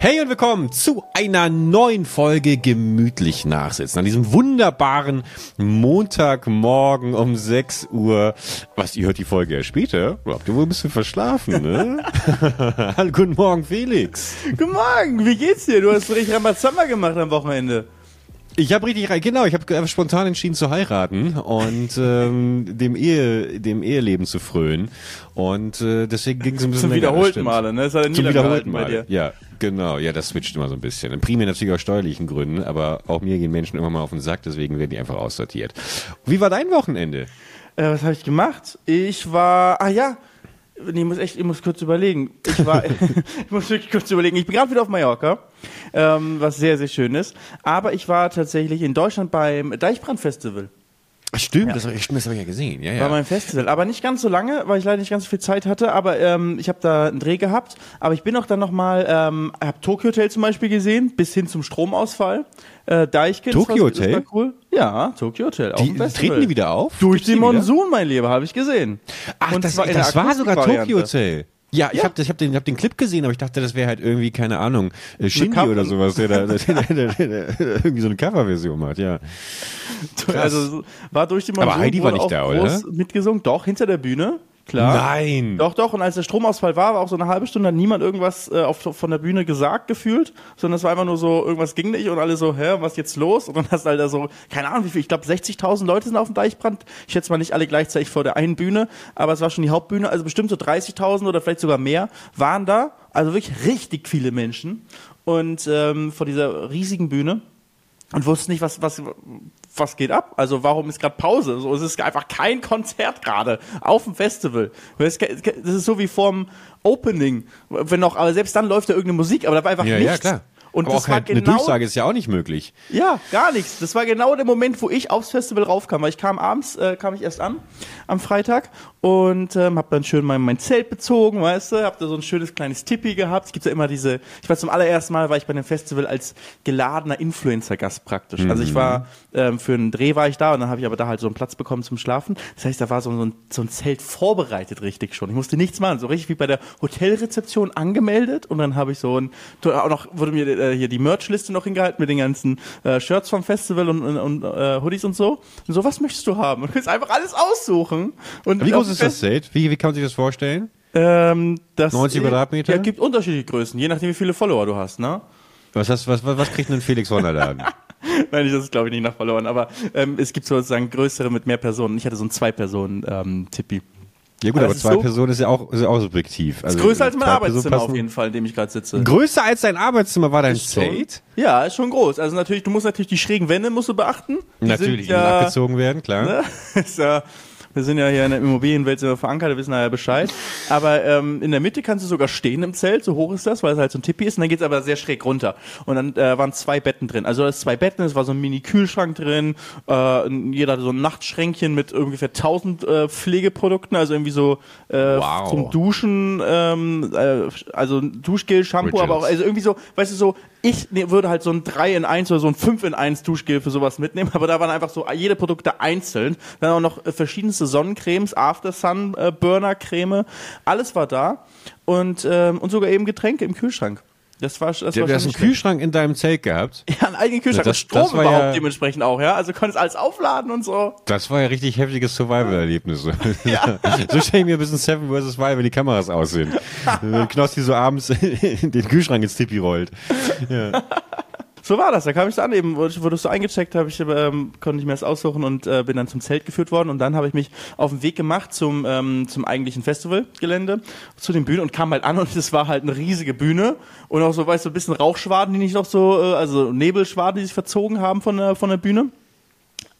Hey und willkommen zu einer neuen Folge Gemütlich Nachsitzen. An diesem wunderbaren Montagmorgen um 6 Uhr. Was, ihr hört die Folge ja später? Habt ihr wohl ein bisschen verschlafen, ne? Hallo, guten Morgen, Felix. Guten Morgen, wie geht's dir? Du hast richtig Rambazamba gemacht am Wochenende. Ich habe richtig rein, genau, ich habe spontan entschieden zu heiraten und ähm, dem Ehe, dem Eheleben zu frönen und äh, deswegen ging es ein bisschen Zum wiederholten Male, ne? Das hat er Zum wiederholten Male. Ja, genau, ja, das switcht immer so ein bisschen. Primär natürlich aus steuerlichen Gründen, aber auch mir gehen Menschen immer mal auf den Sack, deswegen werden die einfach aussortiert. Wie war dein Wochenende? Äh, was habe ich gemacht? Ich war, ah ja, Nee, ich muss echt, ich muss kurz überlegen. Ich war, ich muss wirklich kurz überlegen. Ich bin gerade wieder auf Mallorca, ähm, was sehr, sehr schön ist. Aber ich war tatsächlich in Deutschland beim Deichbrand-Festival. Stimmt, ja. das habe ich, hab ich ja gesehen. Ja, ja. War mein Festival, aber nicht ganz so lange, weil ich leider nicht ganz so viel Zeit hatte. Aber ähm, ich habe da einen Dreh gehabt. Aber ich bin auch dann nochmal, ähm, habe Tokyo Hotel zum Beispiel gesehen, bis hin zum Stromausfall. Äh, Deichkind. Tokyo Hotel? Das war cool. Ja, Tokyo Hotel. Die, treten die wieder auf? Durch den Monsun, mein Lieber, habe ich gesehen. Ach, Und das, das war sogar Tokyo Hotel. Ja, ich ja. habe hab den, hab den Clip gesehen, aber ich dachte, das wäre halt irgendwie, keine Ahnung, äh, Shindy oder sowas, der da der, der, der, irgendwie so eine Coverversion hat, ja. Krass. Also war durch die Monsun Aber Heidi war nicht da, oder? Mitgesungen, doch, hinter der Bühne. Klar. Nein. Doch, doch. Und als der Stromausfall war, war auch so eine halbe Stunde, hat niemand irgendwas äh, auf, von der Bühne gesagt gefühlt, sondern es war einfach nur so, irgendwas ging nicht und alle so, hä, was jetzt los? Und dann hast du halt da so, keine Ahnung, wie viel, ich glaube 60.000 Leute sind auf dem Deichbrand. Ich schätze mal nicht alle gleichzeitig vor der einen Bühne, aber es war schon die Hauptbühne, also bestimmt so 30.000 oder vielleicht sogar mehr waren da. Also wirklich richtig viele Menschen. Und ähm, vor dieser riesigen Bühne und wussten nicht, was, was, was geht ab? Also warum ist gerade Pause? So, es ist einfach kein Konzert gerade auf dem Festival. Das ist so wie vorm Opening, wenn noch, aber selbst dann läuft da irgendeine Musik, aber da war einfach ja, nichts. Ja, klar. Und Aber das war genau, eine Durchsage ist ja auch nicht möglich. Ja, gar nichts. Das war genau der Moment, wo ich aufs Festival raufkam, weil ich kam abends, äh, kam ich erst an am Freitag und ähm, habe dann schön mein, mein Zelt bezogen, weißt du, hab da so ein schönes kleines Tippi gehabt. Es gibt ja immer diese, ich war zum allerersten Mal, war ich bei dem Festival als geladener Influencer-Gast praktisch. Mhm. Also ich war, ähm, für einen Dreh war ich da und dann habe ich aber da halt so einen Platz bekommen zum Schlafen. Das heißt, da war so, so, ein, so ein Zelt vorbereitet richtig schon. Ich musste nichts machen, so richtig wie bei der Hotelrezeption angemeldet und dann habe ich so ein, auch noch wurde mir äh, hier die Merchliste noch hingehalten mit den ganzen äh, Shirts vom Festival und, und, und äh, Hoodies und so. Und so, was möchtest du haben? Du kannst einfach alles aussuchen. Und Wie groß ist das Zelt? Wie, wie kann man sich das vorstellen? Ähm, das 90 Quadratmeter? Ja, gibt unterschiedliche Größen, je nachdem, wie viele Follower du hast, ne? Was, hast, was, was, was kriegt denn Felix Wonderladen? Nein, das ist glaube ich nicht nach verloren, aber ähm, es gibt sozusagen größere mit mehr Personen. Ich hatte so ein Zwei-Personen-Tippi. Ähm, ja gut, aber, aber zwei so Personen ist ja auch, ist ja auch subjektiv. Also ist größer als mein Arbeitszimmer auf jeden Fall, in dem ich gerade sitze. Größer als dein Arbeitszimmer war dein Zelt? Ja, ist schon groß. Also natürlich, du musst natürlich die schrägen Wände musst du beachten. Die natürlich, die ja, abgezogen werden, klar. Ne? ist ja wir sind ja hier in der Immobilienwelt sind wir verankert, wir wissen ja Bescheid. Aber ähm, in der Mitte kannst du sogar stehen im Zelt, so hoch ist das, weil es halt so ein Tippi ist. Und dann geht's aber sehr schräg runter. Und dann äh, waren zwei Betten drin. Also es zwei Betten, es war so ein Mini-Kühlschrank drin. Äh, jeder hatte so ein Nachtschränkchen mit ungefähr 1000 äh, Pflegeprodukten, also irgendwie so äh, wow. zum Duschen, ähm, äh, also Duschgel, Shampoo, Richards. aber auch also irgendwie so, weißt du so, ich ne, würde halt so ein 3 in 1 oder so ein 5 in 1 Duschgel für sowas mitnehmen, aber da waren einfach so jede Produkte einzeln. Dann auch noch äh, verschiedenste Sonnencremes, After Sun äh, Burner Creme, alles war da und ähm, und sogar eben Getränke im Kühlschrank. Das war, das ja, war du hast einen Kühlschrank in deinem Zelt gehabt. Ja, einen eigenen Kühlschrank. Ja, das, Strom das überhaupt ja, dementsprechend auch, ja. Also konntest alles aufladen und so. Das war ja richtig heftiges Survival-Erlebnis. Ja. so stelle ich mir ein bisschen Seven vs. Wild, wenn die Kameras aus sind. wenn Knossi so abends den Kühlschrank ins Tippi rollt. Ja. So war das. Da kam ich so an, eben wurdest du eingecheckt, habe ich ähm, konnte ich mir das aussuchen und äh, bin dann zum Zelt geführt worden und dann habe ich mich auf den Weg gemacht zum ähm, zum eigentlichen Festivalgelände, zu den Bühnen und kam halt an und es war halt eine riesige Bühne und auch so weißt du ein bisschen Rauchschwaden, die nicht noch so äh, also Nebelschwaden, die sich verzogen haben von der von der Bühne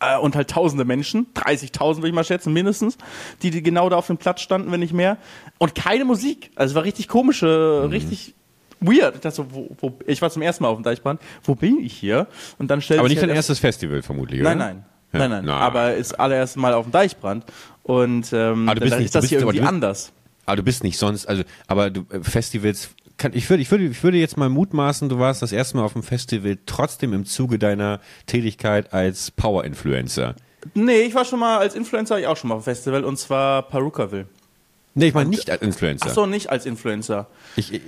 äh, und halt tausende Menschen, 30.000 würde ich mal schätzen, mindestens, die, die genau da auf dem Platz standen, wenn nicht mehr. Und keine Musik. Also es war richtig komische, mhm. richtig weird. Ich, dachte so, wo, wo, ich war zum ersten Mal auf dem Deichbrand. Wo bin ich hier? Und dann stellt Aber nicht dein erstes Festival vermutlich, oder? Nein, nein. Ja. Nein, nein, nein. Aber ist allererste Mal auf dem Deichbrand. Und ähm, aber du bist dann nicht, ist das hier irgendwie bist, anders. Aber du bist nicht sonst, also, aber du, äh, Festivals, kann, ich, würde, ich, würde, ich würde jetzt mal mutmaßen, du warst das erste Mal auf dem Festival trotzdem im Zuge deiner Tätigkeit als Power-Influencer. Nee, ich war schon mal als Influencer, ich auch schon mal auf dem Festival, und zwar Perukaville. Nee, ich meine nicht als Influencer. Ach so, nicht als Influencer. Ich,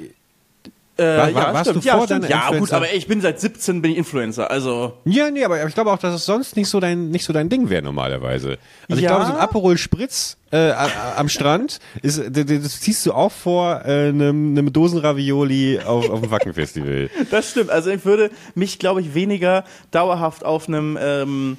Äh, War- war- ja, warst stimmt. du vor ja, deiner ja, gut, aber ich bin seit 17 bin ich Influencer, also Ja, nee, aber ich glaube auch, dass es sonst nicht so dein, nicht so dein Ding wäre normalerweise. Also ich Ja. glaube, so ein Aperol Spritz äh, am Strand, ist, das ziehst du auch vor äh, einem, einem Dosenravioli auf, auf dem Wackenfestival. Das stimmt. Also ich würde mich, glaube ich, weniger dauerhaft auf einem, ähm,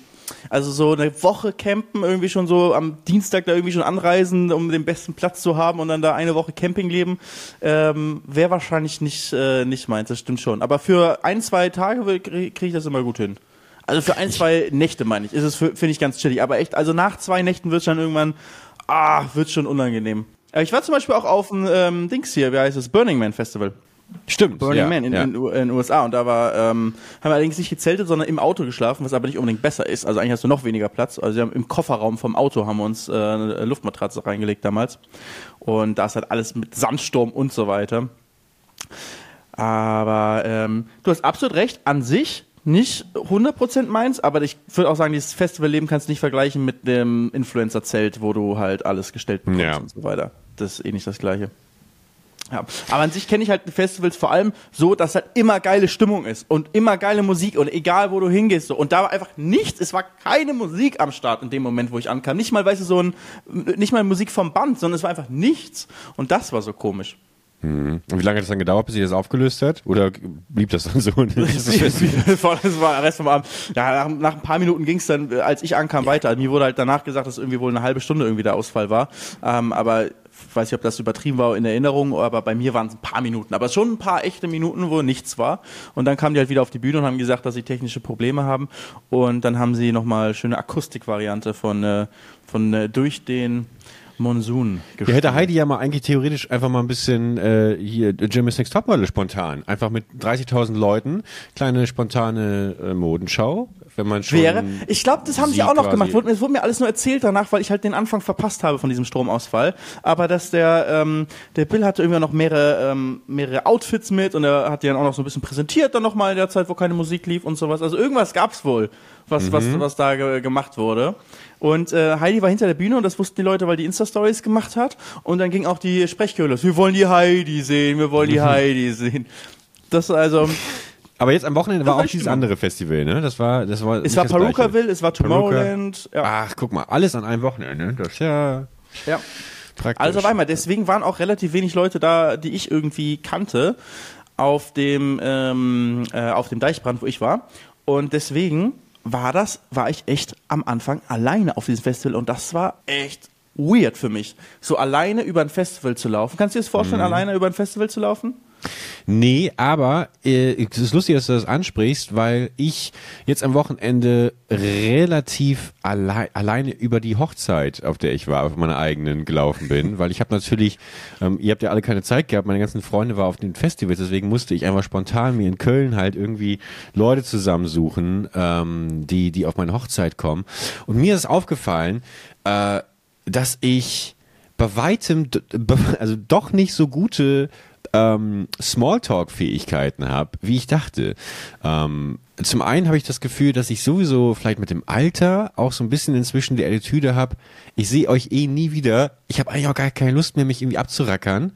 also so eine Woche campen, irgendwie schon so am Dienstag da irgendwie schon anreisen, um den besten Platz zu haben und dann da eine Woche Camping leben, ähm, wäre wahrscheinlich nicht, äh, nicht meins, das stimmt schon. Aber für ein, zwei Tage kriege krieg ich das immer gut hin. Also für ein, zwei Nächte meine ich, ist es, finde ich ganz chillig. Aber echt, also nach zwei Nächten wird es dann irgendwann, ah, wird schon unangenehm. Aber ich war zum Beispiel auch auf dem ähm, Dings hier, wie heißt es, Burning Man Festival. Stimmt. Burning ja, Man in, ja. in, in den USA und da war, ähm, haben wir allerdings nicht gezeltet, sondern im Auto geschlafen, was aber nicht unbedingt besser ist. Also eigentlich hast du noch weniger Platz. Also wir haben im Kofferraum vom Auto haben wir uns äh, eine Luftmatratze reingelegt damals und da ist halt alles mit Sandsturm und so weiter. Aber ähm, du hast absolut recht, an sich nicht 100% meins, aber ich würde auch sagen, dieses Festivalleben kannst du nicht vergleichen mit dem Influencer-Zelt, wo du halt alles gestellt bekommst Ja. und so weiter. Das ist eh nicht das Gleiche. Ja, aber an sich kenne ich halt Festivals vor allem so, dass halt immer geile Stimmung ist und immer geile Musik und egal wo du hingehst so. Und da war einfach nichts, es war keine Musik am Start in dem Moment, wo ich ankam. Nicht mal, weißt du, so ein, nicht mal Musik vom Band, sondern es war einfach nichts. Und das war so komisch. Und wie lange hat es dann gedauert, bis sich das aufgelöst hat? Oder blieb das dann so? Das das war das der Rest vom Abend. Ja, nach, nach ein paar Minuten ging es dann, äh, als ich ankam, weiter. Mir wurde halt danach gesagt, dass irgendwie wohl eine halbe Stunde irgendwie der Ausfall war. Ähm, aber weiß nicht, ob das übertrieben war in Erinnerung, aber bei mir waren es ein paar Minuten. Aber schon ein paar echte Minuten, wo nichts war. Und dann kamen die halt wieder auf die Bühne und haben gesagt, dass sie technische Probleme haben. Und dann haben sie nochmal schöne Akustikvariante von, äh, von äh, durch den Monsun Ja, hätte Heidi ja mal eigentlich theoretisch einfach mal ein bisschen äh, hier Jimmy's Next Topmodel spontan. Einfach mit 30.000 Leuten, kleine spontane äh, Modenschau, wenn man schon... wäre. Ich glaube, das haben sie auch noch quasi- gemacht. Wurde, es wurde mir alles nur erzählt danach, weil ich halt den Anfang verpasst habe von diesem Stromausfall. Aber dass der, ähm, der Bill hatte irgendwie noch mehrere, ähm, mehrere Outfits mit und er hat die dann auch noch so ein bisschen präsentiert dann nochmal in der Zeit, wo keine Musik lief und sowas. Also irgendwas gab's wohl, was, was, was da ge gemacht wurde. Und äh, Heidi war hinter der Bühne und das wussten die Leute, weil die Insta-Stories gemacht hat. Und dann ging auch die Sprechchöre los. Wir wollen die Heidi sehen, wir wollen die Heidi sehen. Das also, Aber jetzt am Wochenende war war auch dieses Stimmung. andere Festival, ne? Das war, das war. es war. Perukaville, es war Tomorrowland. Ja. Ach, guck mal, alles an einem Wochenende. Das ist ja ja. praktisch. Also auf einmal, deswegen waren auch relativ wenig Leute da, die ich irgendwie kannte, auf dem, ähm, äh, auf dem Deichbrand, wo ich war. Und deswegen war das, war ich echt am Anfang alleine auf diesem Festival und das war echt weird für mich, so alleine über ein Festival zu laufen. Kannst du dir das vorstellen, alleine über ein Festival zu laufen? Nee, aber äh, es ist lustig, dass du das ansprichst, weil ich jetzt am Wochenende relativ allei alleine über die Hochzeit, auf der ich war, auf meiner eigenen gelaufen bin, weil ich habe natürlich, ähm, ihr habt ja alle keine Zeit gehabt, meine ganzen Freunde waren auf den Festivals, deswegen musste ich einfach spontan mir in Köln halt irgendwie Leute zusammensuchen, ähm, die, die auf meine Hochzeit kommen. Und mir ist aufgefallen, äh, dass ich bei weitem, also doch nicht so gute ähm, Smalltalk-Fähigkeiten habe, wie ich dachte. Ähm, zum einen habe ich das Gefühl, dass ich sowieso vielleicht mit dem Alter auch so ein bisschen inzwischen die Attitüde habe, ich sehe euch eh nie wieder, ich habe eigentlich auch gar keine Lust mehr, mich irgendwie abzurackern.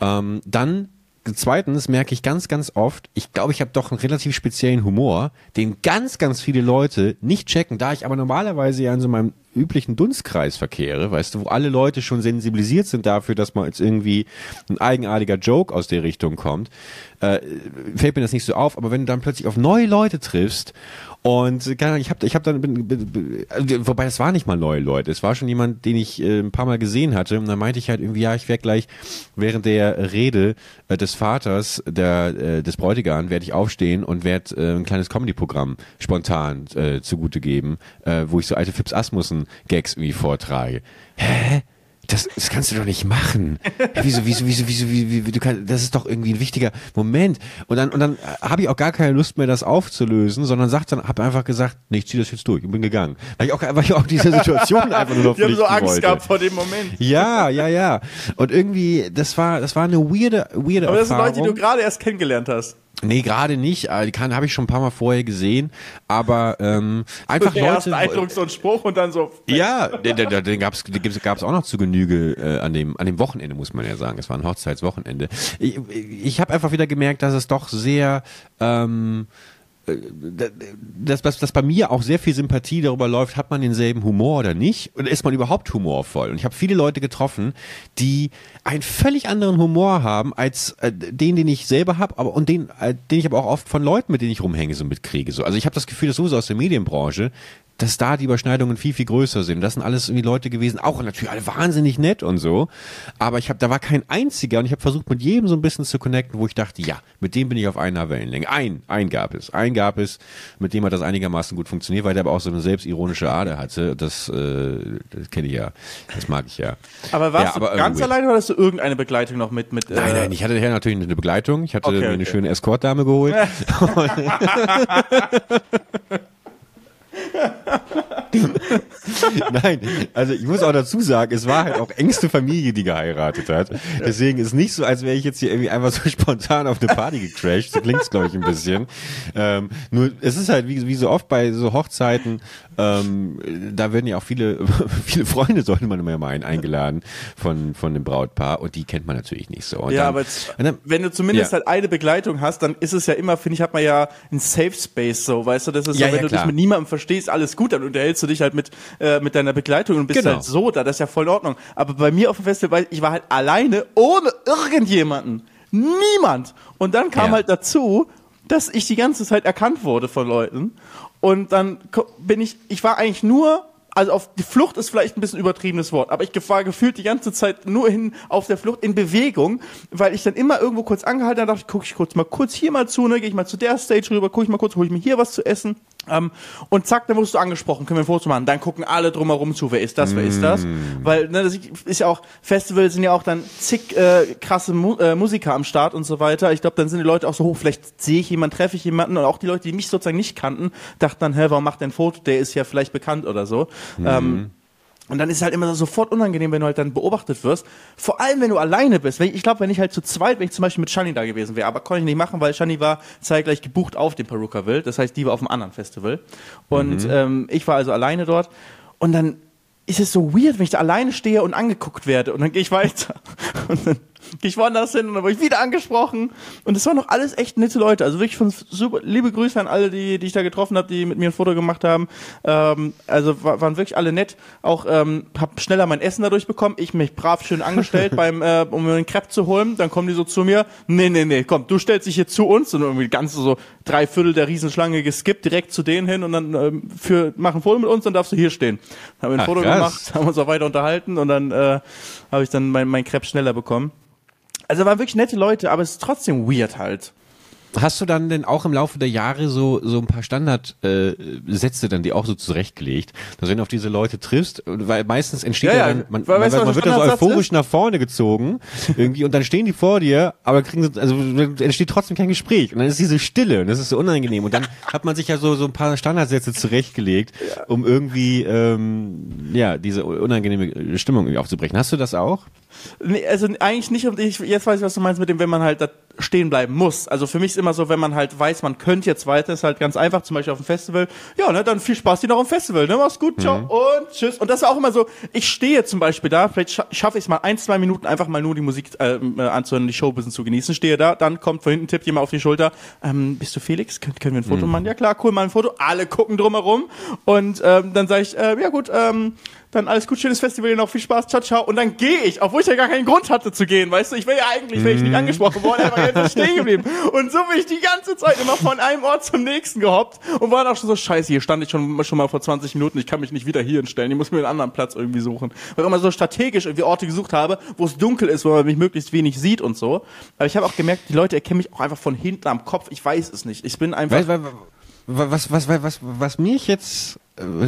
Ähm, dann Zweitens merke ich ganz, ganz oft, ich glaube, ich habe doch einen relativ speziellen Humor, den ganz, ganz viele Leute nicht checken, da ich aber normalerweise ja in so meinem üblichen Dunstkreis verkehre, weißt du, wo alle Leute schon sensibilisiert sind dafür, dass mal jetzt irgendwie ein eigenartiger Joke aus der Richtung kommt, äh, fällt mir das nicht so auf, aber wenn du dann plötzlich auf neue Leute triffst und äh, keine Ahnung, ich habe ich hab dann, bin, bin, bin, äh, wobei das war nicht mal neue Leute, es war schon jemand, den ich äh, ein paar Mal gesehen hatte und dann meinte ich halt irgendwie, ja, ich werde gleich während der Rede äh, des Vaters der, äh, des Bräutigam werde ich aufstehen und werde äh, ein kleines Comedy-Programm spontan äh, zugute geben, äh, wo ich so alte Fips Asmussen Gags irgendwie vortrage. Hä? Das, das kannst du doch nicht machen. Hä, wieso, wieso, wieso, wieso, wie, wie, wie, du kannst, das ist doch irgendwie ein wichtiger Moment. Und dann, und dann habe ich auch gar keine Lust mehr, das aufzulösen, sondern sagt dann, habe einfach gesagt, nee, ich zieh das jetzt durch und bin gegangen. Weil ich auch, weil ich auch diese Situation einfach nur noch Die haben so Angst wollte. gehabt vor dem Moment. Ja, ja, ja. Und irgendwie, das war, das war eine weirde, weirde Aber das sind Erfahrung. Leute, die du gerade erst kennengelernt hast. Nee, gerade nicht. Die kann habe ich schon ein paar Mal vorher gesehen, aber ähm, einfach der erste Leute. Eindruck, so ein Spruch und dann so. Ja, den, den, den, gab's, den gab's auch noch zu Genüge äh, an dem an dem Wochenende muss man ja sagen. Es war ein Hochzeitswochenende. Ich, ich habe einfach wieder gemerkt, dass es doch sehr ähm, dass, dass, dass bei mir auch sehr viel Sympathie darüber läuft, hat man denselben Humor oder nicht? Oder ist man überhaupt humorvoll? Und ich habe viele Leute getroffen, die einen völlig anderen Humor haben als äh, den, den ich selber habe, aber und den, äh, den ich aber auch oft von Leuten, mit denen ich rumhänge, so mitkriege. So. Also ich habe das Gefühl, dass sowieso aus der Medienbranche, dass da die Überschneidungen viel, viel größer sind. Das sind alles irgendwie Leute gewesen, auch natürlich alle wahnsinnig nett und so. Aber ich habe, da war kein einziger und ich habe versucht, mit jedem so ein bisschen zu connecten, wo ich dachte, ja, mit dem bin ich auf einer Wellenlänge. Ein, ein gab es. Ein gab es, mit dem hat das einigermaßen gut funktioniert, weil der aber auch so eine selbstironische Ader hatte. Das, äh, das kenne ich ja. Das mag ich ja. Aber warst ja, du ganz alleine oder hast du irgendeine Begleitung noch mit? mit Nein, äh, nein, ich hatte daher natürlich eine Begleitung. Ich hatte Okay, mir eine okay. schöne Escortdame geholt. Nein, also ich muss auch dazu sagen, es war halt auch engste Familie, die geheiratet hat. Deswegen ist nicht so, als wäre ich jetzt hier irgendwie einfach so spontan auf eine Party gecrashed. So klingt's glaube ich ein bisschen. Ähm, nur es ist halt wie, wie so oft bei so Hochzeiten, ähm, da werden ja auch viele viele Freunde sollte man immer meinen eingeladen von von dem Brautpaar und die kennt man natürlich nicht so. Und Ja, dann- aber jetzt, dann- wenn du zumindest Ja. halt eine Begleitung hast, dann ist es ja immer, finde ich, hat man ja ein Safe Space so, weißt du, das ist Ja, so, wenn ja, du dich mit niemandem verstehst, alles gut, dann unterhältst du dich halt mit, äh, mit deiner Begleitung und bist Genau. halt so da, das ist ja voll in Ordnung. Aber bei mir auf dem Festival, ich war halt alleine, ohne irgendjemanden. Niemand. Und dann kam Ja. halt dazu, dass ich die ganze Zeit erkannt wurde von Leuten. Und dann bin ich, ich war eigentlich nur, also auf die Flucht ist vielleicht ein bisschen übertriebenes Wort, aber ich war gefühlt die ganze Zeit nur hin auf der Flucht in Bewegung, weil ich dann immer irgendwo kurz angehalten habe, dachte ich, gucke ich kurz mal kurz hier mal zu, ne, gehe ich mal zu der Stage rüber, gucke ich mal kurz, hole ich mir hier was zu essen. Ähm, und zack, dann wurdest du angesprochen, können wir ein Foto machen. Dann gucken alle drumherum zu, wer ist das, wer ist das? Weil, ne, das ist ja auch, Festivals sind ja auch dann zig äh, krasse Mu äh, Musiker am Start und so weiter. Ich glaube, dann sind die Leute auch so hoch, vielleicht sehe ich jemanden, treffe ich jemanden und auch die Leute, die mich sozusagen nicht kannten, dachten dann, hä, warum macht der ein Foto? Der ist ja vielleicht bekannt oder so. Ähm, und dann ist es halt immer sofort unangenehm, wenn du halt dann beobachtet wirst. Vor allem, wenn du alleine bist. Ich, glaube, wenn ich halt zu zweit, wenn ich zum Beispiel mit Shani da gewesen wäre, aber konnte ich nicht machen, weil Shani war zeitgleich gebucht auf dem Perukaville. Das heißt, die war auf einem anderen Festival. Und ähm, ich war also alleine dort. Und dann ist es so weird, wenn ich da alleine stehe und angeguckt werde. Und dann gehe ich weiter. Und dann gehe ich woanders hin und dann wurde ich wieder angesprochen. Und es waren noch alles echt nette Leute. Also wirklich von super, liebe Grüße an alle, die, die ich da getroffen habe, die mit mir ein Foto gemacht haben. Ähm, also wa- waren wirklich alle nett. Auch ähm, hab schneller mein Essen dadurch bekommen. Ich mich brav schön angestellt, beim, äh, um mir einen Crepe zu holen. Dann kommen die so zu mir. Nee, nee, nee, komm, du stellst dich hier zu uns. Und irgendwie ganz so drei Viertel der Riesenschlange geskippt, direkt zu denen hin und dann ähm, für, mach ein Foto mit uns, dann darfst du hier stehen. Haben wir ein Ach, Foto krass. gemacht, haben uns auch weiter unterhalten und dann äh, habe ich dann mein, mein Crepe schneller bekommen. Also waren wirklich nette Leute, aber es ist trotzdem weird halt. Hast du dann denn auch im Laufe der Jahre so so ein paar Standardsätze äh, dann die auch so zurechtgelegt, dass wenn du auf diese Leute triffst, weil meistens entsteht Ja, ja, dann man, Weil- man, weißt du, man wird da so euphorisch ist? nach vorne gezogen irgendwie und dann stehen die vor dir, aber kriegen sie, also entsteht trotzdem kein Gespräch und dann ist diese Stille und das ist so unangenehm und dann hat man sich ja so so ein paar Standardsätze zurechtgelegt, um irgendwie ähm, ja diese unangenehme Stimmung irgendwie aufzubrechen. Hast du das auch? Nee, also eigentlich nicht, und ich, jetzt weiß ich, was du meinst mit dem, wenn man halt da stehen bleiben muss. Also für mich ist immer so, wenn man halt weiß, man könnte jetzt weiter, ist halt ganz einfach, zum Beispiel auf dem Festival, ja, ne, dann viel Spaß dir noch am Festival, ne, mach's gut, ciao und tschüss. Und das ist auch immer so, ich stehe zum Beispiel da, vielleicht scha schaffe ich es mal ein, zwei Minuten einfach mal nur die Musik äh, äh, anzuhören, die Show ein bisschen zu genießen, stehe da, dann kommt von hinten, tippt jemand auf die Schulter, ähm, bist du Felix, Kön können wir ein Foto machen? Ja klar, cool, mal ein Foto, alle gucken drumherum. Und ähm, dann sage ich, äh, ja gut, ähm, dann alles gut, schönes Festival, noch viel Spaß, ciao, ciao. Und dann gehe ich, obwohl ich ja gar keinen Grund hatte zu gehen, weißt du, ich wäre ja eigentlich, wäre ich nicht angesprochen worden, aber jetzt ist stehen geblieben. Und so bin ich die ganze Zeit immer von einem Ort zum nächsten gehoppt und war dann auch schon so, scheiße, hier stand ich schon, schon mal vor 20 Minuten, ich kann mich nicht wieder hier hinstellen, ich muss mir einen anderen Platz irgendwie suchen. Weil ich immer so strategisch irgendwie Orte gesucht habe, wo es dunkel ist, wo man mich möglichst wenig sieht und so. Aber ich habe auch gemerkt, die Leute erkennen mich auch einfach von hinten am Kopf, ich weiß es nicht. Ich bin einfach... Was, was, was, was, was mich jetzt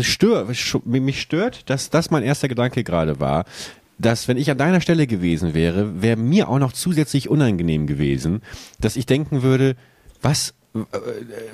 stört, mich stört, dass das mein erster Gedanke gerade war, dass wenn ich an deiner Stelle gewesen wäre, wäre mir auch noch zusätzlich unangenehm gewesen, dass ich denken würde, was, äh,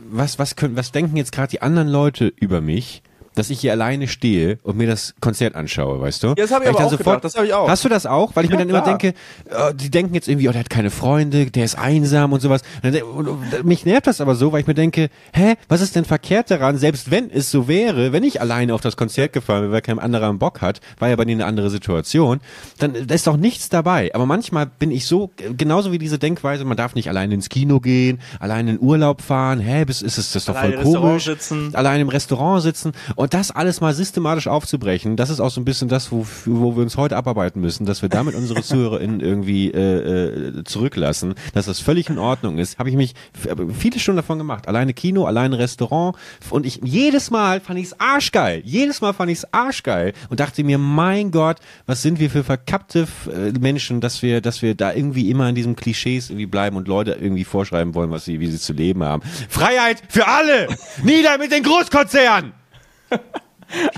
was, was können, was denken jetzt gerade die anderen Leute über mich? Dass ich hier alleine stehe und mir das Konzert anschaue, weißt du? Ja, das habe ich Weil aber dann auch gedacht, das habe ich auch. Hast du das auch? Weil ich Ja, mir dann immer klar. denke, äh, die denken jetzt irgendwie, oh, der hat keine Freunde, der ist einsam und sowas. Und mich nervt das aber so, weil ich mir denke, hä, was ist denn verkehrt daran, selbst wenn es so wäre, wenn ich alleine auf das Konzert gefahren wäre, weil kein anderer einen Bock hat, war ja bei denen eine andere Situation, dann da ist doch nichts dabei. Aber manchmal bin ich so, äh, genauso wie diese Denkweise, man darf nicht alleine ins Kino gehen, alleine in Urlaub fahren, hä, bis ist es das ist doch Alleine voll komisch. Alleine im Restaurant sitzen und das alles mal systematisch aufzubrechen, das ist auch so ein bisschen das, wo, wo wir uns heute abarbeiten müssen, dass wir damit unsere ZuhörerInnen irgendwie äh, äh, zurücklassen, dass das völlig in Ordnung ist. Habe ich mich aber viele Stunden davon gemacht. Alleine Kino, alleine Restaurant und ich jedes Mal fand ich es arschgeil. Jedes Mal fand ich es arschgeil und dachte mir, mein Gott, was sind wir für verkappte äh, Menschen, dass wir, dass wir da irgendwie immer in diesen Klischees irgendwie bleiben und Leute irgendwie vorschreiben wollen, was sie, wie sie zu leben haben. Freiheit für alle! Nieder mit den Großkonzernen!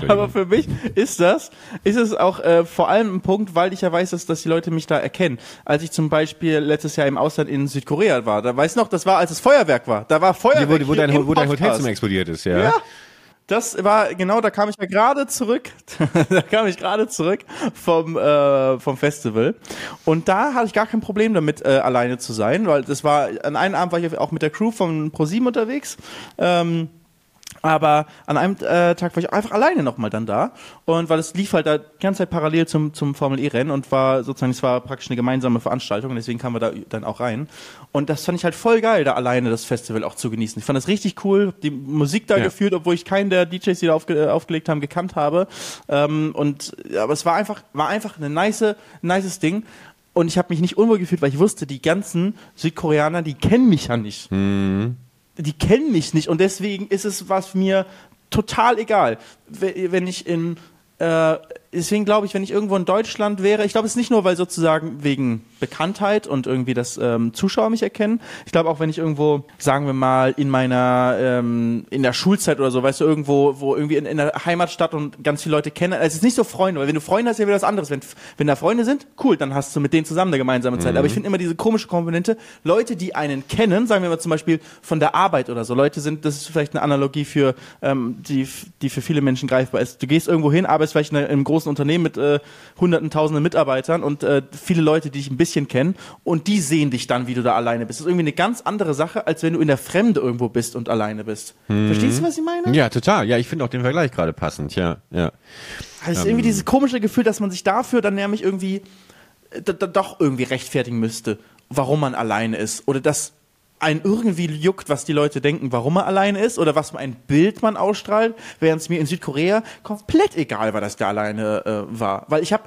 Aber für mich ist das, ist es auch äh, vor allem ein Punkt, weil ich ja weiß, dass, dass die Leute mich da erkennen. Als ich zum Beispiel letztes Jahr im Ausland in Südkorea war, da weiß noch, das war, als es Feuerwerk war. Da war Feuerwerk. wo, wo, hier dein, wo dein. Hotelzimmer explodiert ist, ja. Ja. Das war genau, da kam ich ja gerade zurück. da kam ich gerade zurück vom äh, vom Festival und da hatte ich gar kein Problem damit äh, alleine zu sein, weil das war an einem Abend war ich auch mit der Crew von ProSieben unterwegs. Ähm, aber an einem äh, Tag war ich einfach alleine nochmal dann da. Und weil es lief halt da die ganze Zeit parallel zum, zum Formel-E-Rennen und war sozusagen, es war praktisch eine gemeinsame Veranstaltung und deswegen kamen wir da dann auch rein. Und das fand ich halt voll geil, da alleine das Festival auch zu genießen. Ich fand das richtig cool, die Musik da Ja. geführt, obwohl ich keinen der DJs, die da aufge aufgelegt haben, gekannt habe. Ähm, und aber es war einfach, war einfach eine nice, nices Ding. Und ich habe mich nicht unwohl gefühlt, weil ich wusste, die ganzen Südkoreaner, die kennen mich ja nicht die kennen mich nicht und deswegen ist es was mir total egal. We- Wenn ich in äh, deswegen glaube ich, wenn ich irgendwo in Deutschland wäre, ich glaube es ist nicht nur, weil sozusagen wegen Bekanntheit und irgendwie das ähm, Zuschauer mich erkennen. Ich glaube auch, wenn ich irgendwo, sagen wir mal, in meiner ähm, in der Schulzeit oder so, weißt du, irgendwo, wo irgendwie in, in der Heimatstadt und ganz viele Leute kennen, also es ist nicht so Freunde, weil wenn du Freunde hast, ja wieder was anderes. Wenn, wenn da Freunde sind, cool, dann hast du mit denen zusammen eine gemeinsame Zeit. Aber ich finde immer diese komische Komponente, Leute, die einen kennen, sagen wir mal zum Beispiel von der Arbeit oder so, Leute sind, das ist vielleicht eine Analogie für, ähm, die, die für viele Menschen greifbar ist. Du gehst irgendwo hin, arbeitest vielleicht in einem großen Unternehmen mit äh, hunderten, tausenden Mitarbeitern und äh, viele Leute, die dich ein bisschen kennen und die sehen dich dann, wie du da alleine bist. Das ist irgendwie eine ganz andere Sache, als wenn du in der Fremde irgendwo bist und alleine bist. Verstehst du, was ich meine? Ja, total. Ja, ich finde auch den Vergleich gerade passend, ja, ja. Also ist irgendwie dieses komische Gefühl, dass man sich dafür dann nämlich irgendwie äh, doch irgendwie rechtfertigen müsste, warum man alleine ist. Oder dass einen irgendwie juckt, was die Leute denken, warum man alleine ist oder was für ein Bild man ausstrahlt, während es mir in Südkorea komplett egal war, dass der alleine äh, war. Weil ich habe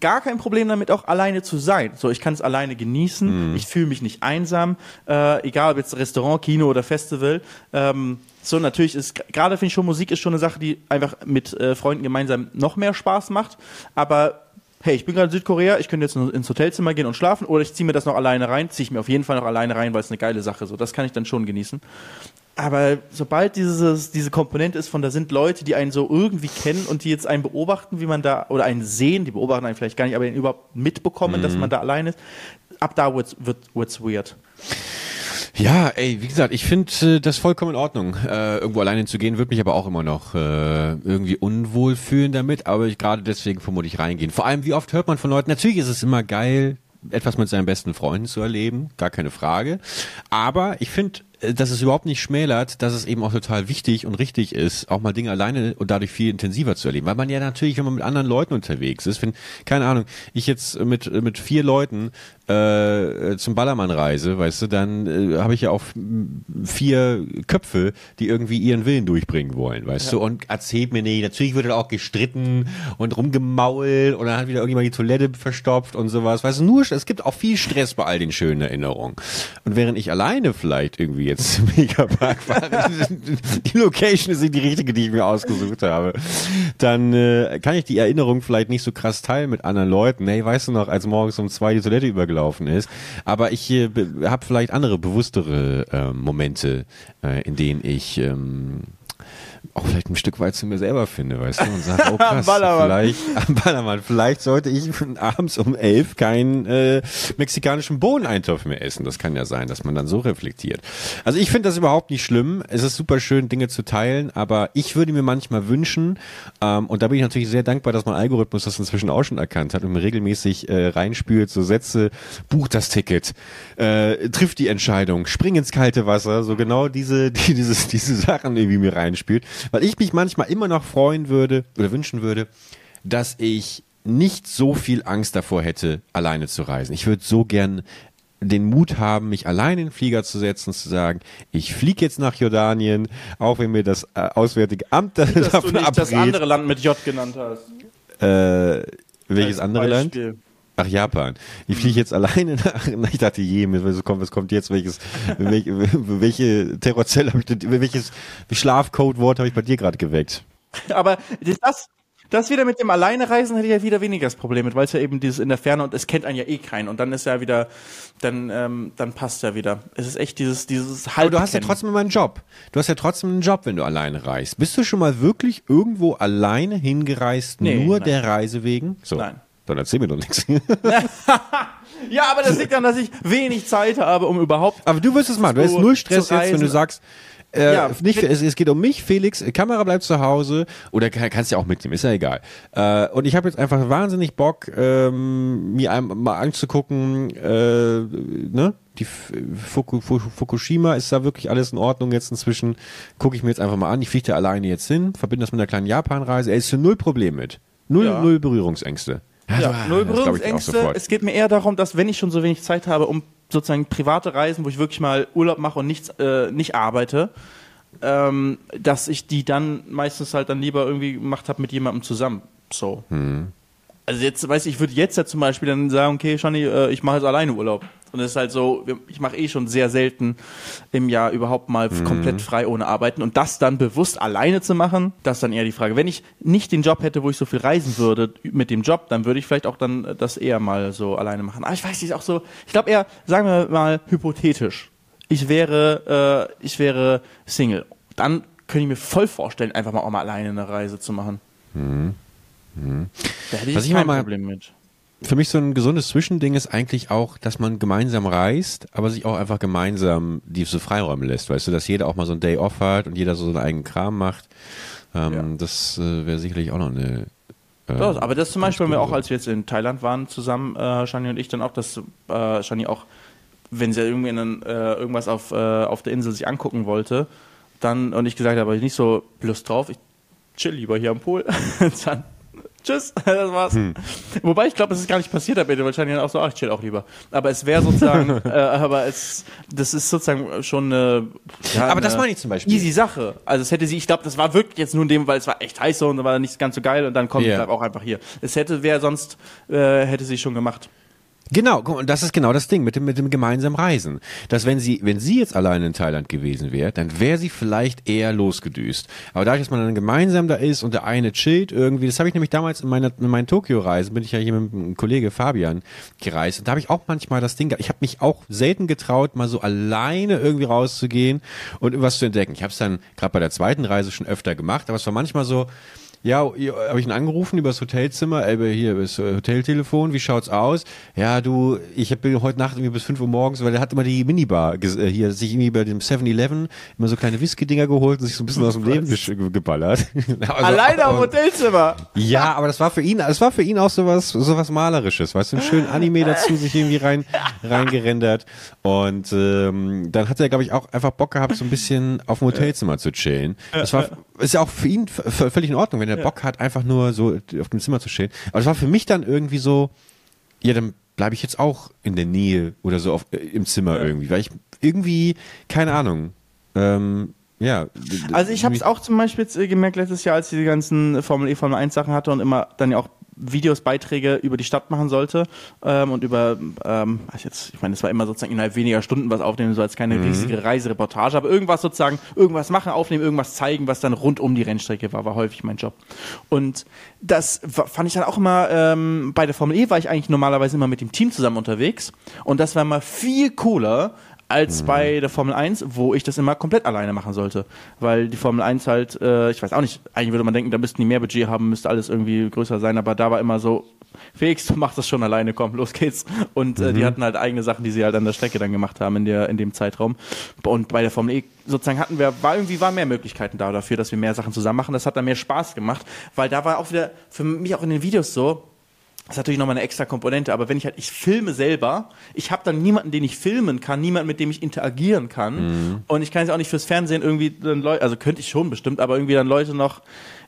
gar kein Problem damit, auch alleine zu sein. So, ich kann es alleine genießen, ich fühle mich nicht einsam, äh, egal ob jetzt Restaurant, Kino oder Festival. Ähm, so, natürlich ist, gerade finde ich schon, Musik ist schon eine Sache, die einfach mit äh, Freunden gemeinsam noch mehr Spaß macht. Aber hey, ich bin gerade in Südkorea, ich könnte jetzt ins Hotelzimmer gehen und schlafen oder ich ziehe mir das noch alleine rein, ziehe ich mir auf jeden Fall noch alleine rein, weil es eine geile Sache ist. So, das kann ich dann schon genießen. Aber sobald dieses, diese Komponente ist von, da sind Leute, die einen so irgendwie kennen und die jetzt einen beobachten, wie man da, oder einen sehen, die beobachten einen vielleicht gar nicht, aber den überhaupt mitbekommen, dass man da allein ist, ab da wird's, wird, wird's weird. Ja, ey, wie gesagt, ich finde äh, das vollkommen in Ordnung. Äh, irgendwo alleine zu gehen, würde mich aber auch immer noch äh, irgendwie unwohl fühlen damit, aber ich gerade deswegen vermutlich reingehen. Vor allem, wie oft hört man von Leuten, natürlich ist es immer geil, etwas mit seinen besten Freunden zu erleben, gar keine Frage. Aber ich finde, äh, dass es überhaupt nicht schmälert, dass es eben auch total wichtig und richtig ist, auch mal Dinge alleine und dadurch viel intensiver zu erleben. Weil man ja natürlich, wenn man mit anderen Leuten unterwegs ist, wenn, keine Ahnung, ich jetzt mit, mit vier Leuten äh, zum Ballermann reise, weißt du, dann äh, habe ich ja auch vier Köpfe, die irgendwie ihren Willen durchbringen wollen, weißt du, und erzählt mir nicht, natürlich wird dann auch gestritten und rumgemault und dann hat wieder irgendjemand die Toilette verstopft und sowas, weißt du, nur, es gibt auch viel Stress bei all den schönen Erinnerungen. Und während ich alleine vielleicht irgendwie jetzt zum Megapark fahre, die Location ist nicht die richtige, die ich mir ausgesucht habe, dann äh, kann ich die Erinnerung vielleicht nicht so krass teilen mit anderen Leuten. Hey, weißt du noch, als morgens um zwei die Toilette übergelaufen ist, aber ich äh, habe vielleicht andere, bewusstere äh, Momente, in denen ich ähm, auch vielleicht ein Stück weit zu mir selber finde, weißt du, und sage, oh krass, vielleicht, am Ballermann, vielleicht sollte ich abends um elf keinen äh, mexikanischen Bohneneintopf mehr essen. Das kann ja sein, dass man dann so reflektiert. Also ich finde das überhaupt nicht schlimm. Es ist super schön, Dinge zu teilen, aber ich würde mir manchmal wünschen, ähm, und da bin ich natürlich sehr dankbar, dass mein Algorithmus das inzwischen auch schon erkannt hat und mir regelmäßig äh, reinspült, so Sätze, buch das Ticket, äh, trifft die Entscheidung, spring ins kalte Wasser, so genau diese, die, dieses, diese Sachen irgendwie mir reinspielt, weil ich mich manchmal immer noch freuen würde oder wünschen würde, dass ich nicht so viel Angst davor hätte, alleine zu reisen. Ich würde so gern den Mut haben, mich allein in den Flieger zu setzen und zu sagen, ich fliege jetzt nach Jordanien, auch wenn mir das äh, Auswärtige Amt Dass du davon nicht das abrät. andere Land mit J genannt hast. Äh, welches Als andere Land? Ach, Japan. Ich fliege jetzt alleine nach, ich dachte, je, was kommt, was kommt jetzt, welches, welche, welche Terrorzelle habe ich, denn- welches Schlafcodewort habe ich bei dir gerade geweckt? Aber das, das wieder mit dem Alleinereisen hätte ich ja wieder weniger das Problem mit, weil es ja eben dieses in der Ferne und es kennt einen ja eh keinen und dann ist ja wieder, dann, ähm, dann passt ja wieder. Es ist echt dieses, dieses Aber du hast ja trotzdem immer einen Job. Du hast ja trotzdem einen Job, wenn du alleine reist. Bist du schon mal wirklich irgendwo alleine hingereist, Nee, nur nein. der Reise wegen? So. Nein. Dann erzähl mir doch nichts. Ja, aber das liegt daran, dass ich wenig Zeit habe, um überhaupt Aber du wirst es machen. Du hast null Stress jetzt, wenn du sagst, äh, Ja, nicht, es, es geht um mich, Felix, Kamera bleibt zu Hause oder kann, kannst ja auch mitnehmen, ist ja egal. Äh, und ich habe jetzt einfach wahnsinnig Bock, ähm, mir ein, mal anzugucken, äh, ne? Die Fuku, Fu- Fukushima ist da wirklich alles in Ordnung jetzt inzwischen. Gucke ich mir jetzt einfach mal an. Ich fliege da alleine jetzt hin, verbinde das mit einer kleinen Japan-Reise. Er ist für null Problem mit. Null, Ja. null Berührungsängste. Ja, null glaub ich auch Berührungsängste. Es geht mir eher darum, dass wenn ich schon so wenig Zeit habe, um sozusagen private Reisen, wo ich wirklich mal Urlaub mache und nichts, äh, nicht arbeite, ähm, dass ich die dann meistens halt dann lieber irgendwie gemacht habe mit jemandem zusammen. So. Hm. Also jetzt, weiß ich, ich würde jetzt ja zum Beispiel dann sagen, okay, Shani, äh, ich mache jetzt alleine Urlaub. Und das ist halt so, ich mache eh schon sehr selten im Jahr überhaupt mal Mhm. komplett frei ohne arbeiten. Und das dann bewusst alleine zu machen, das ist dann eher die Frage. Wenn ich nicht den Job hätte, wo ich so viel reisen würde mit dem Job, dann würde ich vielleicht auch dann äh, das eher mal so alleine machen. Aber ich weiß nicht, auch so, ich glaube eher, sagen wir mal hypothetisch, ich wäre, äh, ich wäre Single. Dann könnte ich mir voll vorstellen, einfach mal auch mal alleine eine Reise zu machen. Da hätte ich. Was ich kein mal- Problem mit. für mich so ein gesundes Zwischending ist eigentlich auch, dass man gemeinsam reist, aber sich auch einfach gemeinsam diese Freiräume lässt, weißt du, dass jeder auch mal so ein Day off hat und jeder so seinen eigenen Kram macht. Ähm, Ja. Das äh, wäre sicherlich auch noch eine. Äh, Ja, aber das zum Beispiel haben wir auch, als wir jetzt in Thailand waren zusammen, äh, Shani und ich, dann auch, dass äh, Shani auch, wenn sie irgendwie einen, äh, irgendwas auf, äh, auf der Insel sich angucken wollte, dann, und ich gesagt habe, hab ich nicht so Lust drauf, ich chill lieber hier am Pool. dann, tschüss, das war's. Hm. Wobei ich glaube, es ist gar nicht passiert, aber wahrscheinlich dann auch so, ach, ich chill auch lieber. Aber es wäre sozusagen, äh, aber es, das ist sozusagen schon eine, ja, Aber das eine meine ich zum Beispiel. Easy Sache. Also es hätte sie, ich glaube, das war wirklich jetzt nur in dem, weil es war echt heiß so und dann war nicht ganz so geil und dann kommt bleib auch einfach hier. Es hätte, wer sonst, äh, hätte sie schon gemacht. Genau, und das ist genau das Ding mit dem, mit dem gemeinsamen Reisen. Dass wenn sie, wenn sie jetzt alleine in Thailand gewesen wäre, dann wäre sie vielleicht eher losgedüst. Aber dadurch, dass man dann gemeinsam da ist und der eine chillt irgendwie, das habe ich nämlich damals in meiner, in meinen Tokio-Reisen, bin ich ja hier mit einem Kollege Fabian gereist und da habe ich auch manchmal das Ding, ich habe mich auch selten getraut, mal so alleine irgendwie rauszugehen und irgendwas zu entdecken. Ich habe es dann gerade bei der zweiten Reise schon öfter gemacht, aber es war manchmal so, ja, habe ich ihn angerufen über das Hotelzimmer, äh, hier über das äh, Hoteltelefon, wie schaut's aus? Ja, du, ich bin heute Nacht irgendwie bis 5 Uhr morgens, weil der hat immer die Minibar äh, hier, sich irgendwie bei dem 7-Eleven immer so kleine Whisky-Dinger geholt und sich so ein bisschen aus dem Leben geballert. Also, Alleine am Hotelzimmer. ja, aber das war für ihn, das war für ihn auch sowas, sowas malerisches, weißt du, einen schönen Anime dazu sich irgendwie rein, reingerendert. Und ähm, dann hat er, glaube ich, auch einfach Bock gehabt, so ein bisschen auf dem Hotelzimmer zu chillen. Das war, ist ja auch für ihn völlig in Ordnung, wenn er Bock hat, einfach nur so auf dem Zimmer zu chillen. Aber das war für mich dann irgendwie so, ja, dann bleibe ich jetzt auch in der Nähe oder so auf, äh, im Zimmer irgendwie, weil ich irgendwie, keine Ahnung, ähm, ja. Also ich habe es auch zum Beispiel jetzt, äh, gemerkt letztes Jahr, als ich die ganzen Formel E, Formel 1 Sachen hatte und immer dann ja auch Videos, Beiträge über die Stadt machen sollte ähm, und über, ähm, jetzt, ich meine, es war immer sozusagen innerhalb weniger Stunden was aufnehmen, so als keine riesige Reisereportage, aber irgendwas sozusagen, irgendwas machen, aufnehmen, irgendwas zeigen, was dann rund um die Rennstrecke war, war häufig mein Job. Und das fand ich dann auch immer, ähm, bei der Formel E war ich eigentlich normalerweise immer mit dem Team zusammen unterwegs und das war immer viel cooler, als bei der Formel 1, wo ich das immer komplett alleine machen sollte. Weil die Formel 1 halt, äh, ich weiß auch nicht, eigentlich würde man denken, da müssten die mehr Budget haben, müsste alles irgendwie größer sein, aber da war immer so, Felix, du machst das schon alleine, komm, los geht's. Und äh, die hatten halt eigene Sachen, die sie halt an der Strecke dann gemacht haben in, der, in dem Zeitraum. Und bei der Formel E sozusagen hatten wir, war irgendwie waren mehr Möglichkeiten da dafür, dass wir mehr Sachen zusammen machen. Das hat dann mehr Spaß gemacht, weil da war auch wieder für mich auch in den Videos so, das ist natürlich nochmal eine extra Komponente, aber wenn ich halt, ich filme selber, ich habe dann niemanden, den ich filmen kann, niemanden, mit dem ich interagieren kann. Und ich kann jetzt auch nicht fürs Fernsehen irgendwie dann Leute, also könnte ich schon bestimmt, aber irgendwie dann Leute noch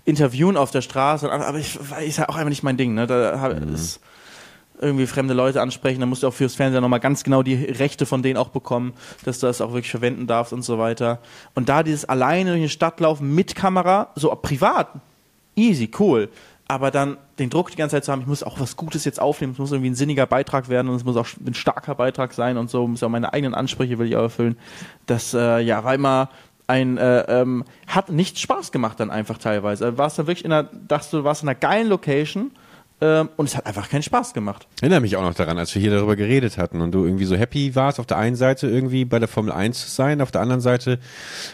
interviewen auf der Straße. Aber ich, ist ja auch einfach nicht mein Ding, ne? Da hab, ist irgendwie fremde Leute ansprechen, dann musst du auch fürs Fernsehen nochmal ganz genau die Rechte von denen auch bekommen, dass du das auch wirklich verwenden darfst und so weiter. Und da dieses alleine durch die Stadt laufen mit Kamera, so privat, easy, cool. Aber dann den Druck die ganze Zeit zu haben, ich muss auch was Gutes jetzt aufnehmen, es muss irgendwie ein sinniger Beitrag werden und es muss auch ein starker Beitrag sein und so, muss auch meine eigenen Ansprüche will ich auch erfüllen. Das äh, ja war immer ein äh, ähm, hat nicht Spaß gemacht dann einfach teilweise. Warst dann wirklich in einer, dachtest du, warst in einer geilen Location und es hat einfach keinen Spaß gemacht. Ich erinnere mich auch noch daran, als wir hier darüber geredet hatten und du irgendwie so happy warst, auf der einen Seite irgendwie bei der Formel 1 zu sein, auf der anderen Seite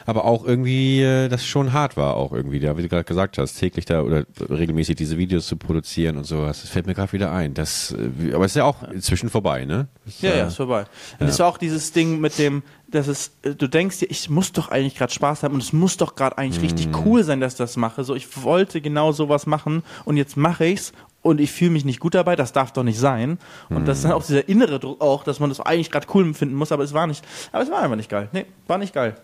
aber auch irgendwie, äh, das schon hart war auch irgendwie, da, wie du gerade gesagt hast, täglich da oder regelmäßig diese Videos zu produzieren und sowas. Das fällt mir gerade wieder ein. Das, äh, aber es ist ja auch inzwischen vorbei, ne? Das, Ja, äh, ja, ist vorbei. Und es war auch dieses Ding mit dem, dass es, äh, du denkst dir, ich muss doch eigentlich gerade Spaß haben und es muss doch gerade eigentlich richtig cool sein, dass ich das mache. So, ich wollte genau sowas machen und jetzt mache ich's und ich fühle mich nicht gut dabei, das darf doch nicht sein. Und das ist dann auch dieser innere Druck auch, dass man das eigentlich gerade cool empfinden muss, aber es war nicht, aber es war einfach nicht geil. Nee, war nicht geil.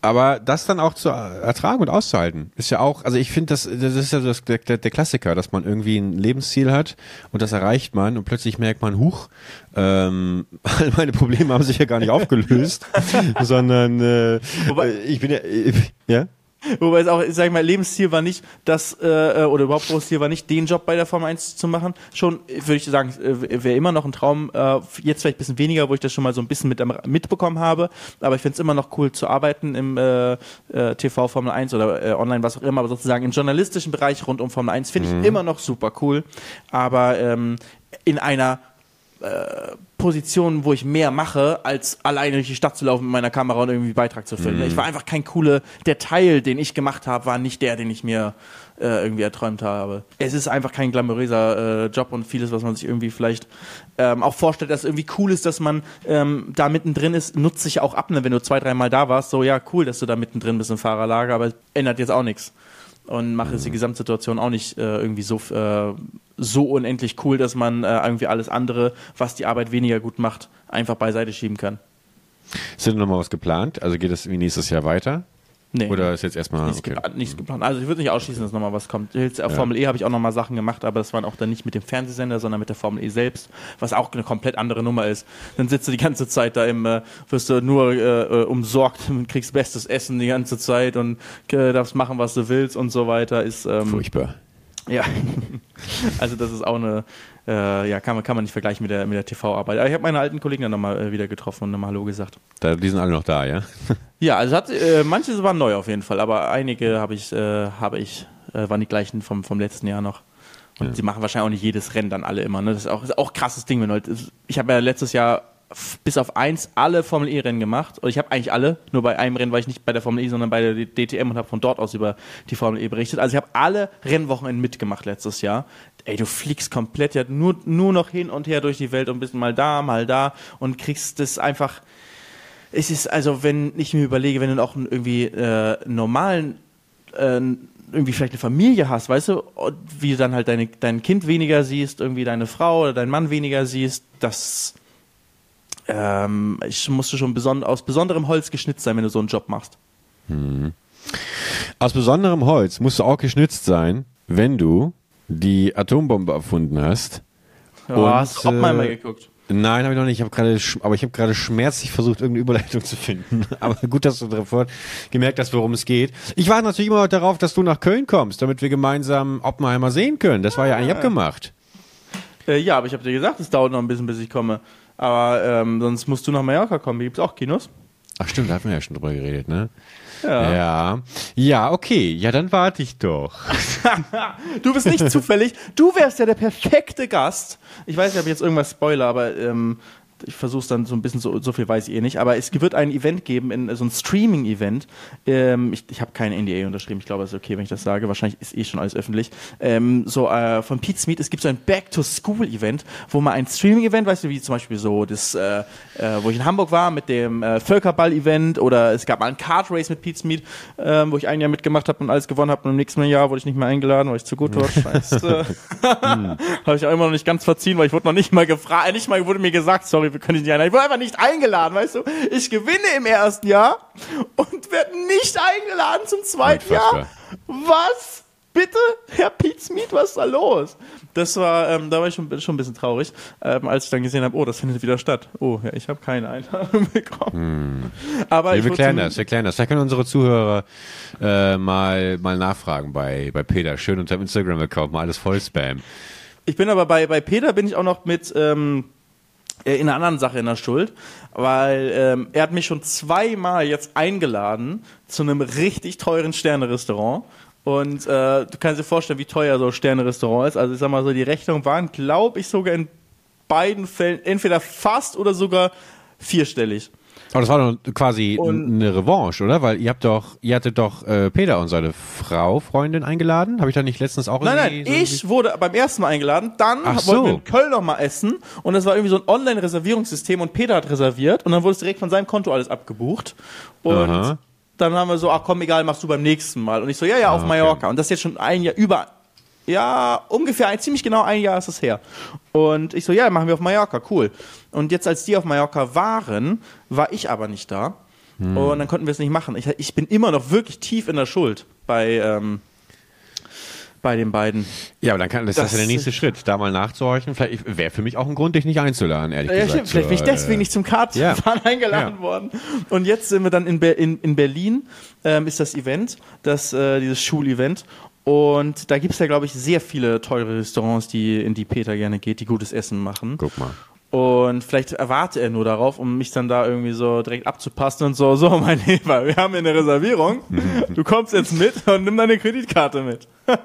Aber das dann auch zu ertragen und auszuhalten, ist ja auch, also ich finde, das, das ist ja das, der, der Klassiker, dass man irgendwie ein Lebensziel hat und das erreicht man und plötzlich merkt man, huch, ähm, all meine Probleme haben sich ja gar nicht aufgelöst, sondern äh, Wobei- ich bin ja, ja? Wobei es auch, sag ich mal, Lebensziel war nicht, das, äh, oder überhaupt großes Ziel war nicht, den Job bei der Formel 1 zu machen. Schon, äh, würde ich sagen, äh, wäre immer noch ein Traum, äh, jetzt vielleicht ein bisschen weniger, wo ich das schon mal so ein bisschen mit, mitbekommen habe. Aber ich finde es immer noch cool zu arbeiten im äh, äh, TV Formel 1 oder äh, online, was auch immer, aber sozusagen im journalistischen Bereich rund um Formel 1 finde ich immer noch super cool. Aber ähm, in einer Positionen, wo ich mehr mache, als alleine durch die Stadt zu laufen mit meiner Kamera und irgendwie Beitrag zu filmen. Ich war einfach kein cooler, der Teil, den ich gemacht habe, war nicht der, den ich mir äh, irgendwie erträumt habe. Es ist einfach kein glamouröser äh, Job und vieles, was man sich irgendwie vielleicht ähm, auch vorstellt, dass irgendwie cool ist, dass man ähm, da mittendrin ist, nutzt sich auch ab, ne? wenn du zwei, dreimal da warst, so ja, cool, dass du da mittendrin bist im Fahrerlager, aber es ändert jetzt auch nichts und macht jetzt die Gesamtsituation auch nicht äh, irgendwie so, äh, so unendlich cool, dass man äh, irgendwie alles andere, was die Arbeit weniger gut macht, einfach beiseite schieben kann. Ist denn noch mal was geplant? Also geht das wie nächstes Jahr weiter? Nee. Oder ist jetzt erstmal, Nichts, okay. geplant, nichts geplant. Also ich würde nicht ausschließen, dass nochmal was kommt. Jetzt Auf Formel E habe ich auch nochmal Sachen gemacht, aber das waren auch dann nicht mit dem Fernsehsender, sondern mit der Formel E selbst, was auch eine komplett andere Nummer ist. Dann sitzt du die ganze Zeit da im, äh, wirst du nur äh, äh, umsorgt und kriegst bestes Essen die ganze Zeit und äh, darfst machen, was du willst und so weiter. Ist ähm, Furchtbar. Ja, also das ist auch eine, äh, ja, kann man, kann man nicht vergleichen mit der, mit der TV-Arbeit. Aber ich habe meine alten Kollegen dann nochmal äh, wieder getroffen und nochmal Hallo gesagt. Da, die sind alle noch da, ja? Ja, also hat, äh, manche waren neu auf jeden Fall, aber einige habe ich, äh, habe ich, äh, waren die gleichen vom, vom letzten Jahr noch. Und sie machen wahrscheinlich auch nicht jedes Rennen dann alle immer. Ne? Das ist auch, ist auch ein krasses Ding. Wenn Leute, ich habe ja letztes Jahr bis auf eins alle Formel E-Rennen gemacht. Und ich habe eigentlich alle, nur bei einem Rennen war ich nicht bei der Formel E, sondern bei der DTM und habe von dort aus über die Formel E berichtet. Also ich habe alle Rennwochenenden mitgemacht letztes Jahr. Ey, du fliegst komplett ja nur, nur noch hin und her durch die Welt und bist mal da, mal da und kriegst das einfach es ist also, wenn ich mir überlege, wenn du auch irgendwie äh, normalen, äh, irgendwie vielleicht eine Familie hast, weißt du, wie du dann halt deine, dein Kind weniger siehst, irgendwie deine Frau oder deinen Mann weniger siehst, das ähm, ich musste schon beson aus besonderem Holz geschnitzt sein, wenn du so einen Job machst. Aus besonderem Holz musst du auch geschnitzt sein, wenn du die Atombombe erfunden hast. Ja, Und, hast du Oppenheimer äh, geguckt? Nein, habe ich noch nicht. Ich habe gerade, aber ich habe gerade schmerzlich versucht, irgendeine Überleitung zu finden. Aber gut, dass du sofort gemerkt hast, worum es geht. Ich warte natürlich immer noch darauf, dass du nach Köln kommst, damit wir gemeinsam Oppenheimer sehen können. Das war ja eigentlich abgemacht. Äh, ja, aber ich habe dir gesagt, es dauert noch ein bisschen, bis ich komme. Aber ähm, sonst musst du nach Mallorca kommen. Gibt es auch Kinos? Ach stimmt, da hatten wir ja schon drüber geredet, ne? Ja. Ja. Ja, okay. Ja, dann warte ich doch. Du bist nicht zufällig. Du wärst ja der perfekte Gast. Ich weiß nicht, ob ich jetzt irgendwas spoiler, aber ähm, ich versuche es dann so ein bisschen, so, so viel weiß ich eh nicht, aber es wird ein Event geben, in, so ein Streaming-Event. Ähm, ich ich habe keine NDA unterschrieben, ich glaube, es ist okay, wenn ich das sage. Wahrscheinlich ist eh schon alles öffentlich. Ähm, so äh, von Pete Smith, es gibt so ein Back-to-School-Event, wo man ein Streaming-Event, weißt du, wie zum Beispiel so das, äh, äh, wo ich in Hamburg war mit dem äh, Völkerball-Event oder es gab mal ein Kart-Race mit Pete Smith, äh, wo ich ein Jahr mitgemacht habe und alles gewonnen habe und im nächsten Jahr wurde ich nicht mehr eingeladen, weil ich zu gut war. Scheiße. habe ich auch immer noch nicht ganz verziehen, weil ich wurde noch nicht mal gefragt, nicht mal wurde mir gesagt, sorry, wir können dich nicht einladen. Ich wurde einfach nicht eingeladen, weißt du? Ich gewinne im ersten Jahr und werde nicht eingeladen zum zweiten Jahr. Was? Bitte, Herr Pete Smith, was ist da los? Das war, ähm, da war ich schon, schon ein bisschen traurig, ähm, als ich dann gesehen habe, oh, das findet wieder statt. Oh, ja, ich habe keine Einladung bekommen. Hm. Aber wir klären das, wir klären das. Da können unsere Zuhörer äh, mal, mal nachfragen bei, bei Peter. Schön unter Instagram-Account, mal alles voll Spam. Ich bin aber bei, bei Peter bin ich auch noch mit ähm, äh, in einer anderen Sache in der Schuld, weil ähm, er hat mich schon zweimal jetzt eingeladen zu einem richtig teuren Sterne-Restaurant. Und äh, du kannst dir vorstellen, wie teuer so ein Sterne-Restaurant ist. Also ich sag mal so, die Rechnungen waren, glaube ich, sogar in beiden Fällen entweder fast oder sogar vierstellig. Aber das war doch quasi und eine Revanche, oder? Weil ihr habt doch, ihr hattet doch äh, Peter und seine Frau, Freundin eingeladen. Habe ich da nicht letztens auch Nein, nein, so ich wurde beim ersten Mal eingeladen, dann Ach wollten so. wir in Köln noch mal essen und das war irgendwie so ein Online-Reservierungssystem und Peter hat reserviert und dann wurde es direkt von seinem Konto alles abgebucht. Und Aha. dann haben wir so, ach komm, egal, machst du beim nächsten Mal. Und ich so, ja, ja, auf ah, Mallorca. Und das ist jetzt schon ein Jahr, über ja, ungefähr ein, ziemlich genau ein Jahr ist es her. Und ich so, ja, machen wir auf Mallorca, cool. Und jetzt, als die auf Mallorca waren, war ich aber nicht da. Hm. Und dann konnten wir es nicht machen. Ich, ich, bin immer noch wirklich tief in der Schuld bei, ähm, bei den beiden. Ja, aber dann kann das, das ist ja der nächste Schritt, da mal nachzuhorchen. Vielleicht wäre für mich auch ein Grund, dich nicht einzuladen, ehrlich ja, gesagt. Vielleicht bin ich deswegen äh, nicht zum Kartfahren ja. eingeladen ja. worden. Und jetzt sind wir dann in, Be in, in Berlin, ähm, ist das Event, das, äh, dieses Schulevent. Und da gibt es ja, glaube ich, sehr viele teure Restaurants, die, in die Peter gerne geht, die gutes Essen machen. Guck mal. Und vielleicht erwarte er nur darauf, um mich dann da irgendwie so direkt abzupassen und so, so, mein Lieber, wir haben hier eine Reservierung. Du kommst jetzt mit und nimm deine Kreditkarte mit.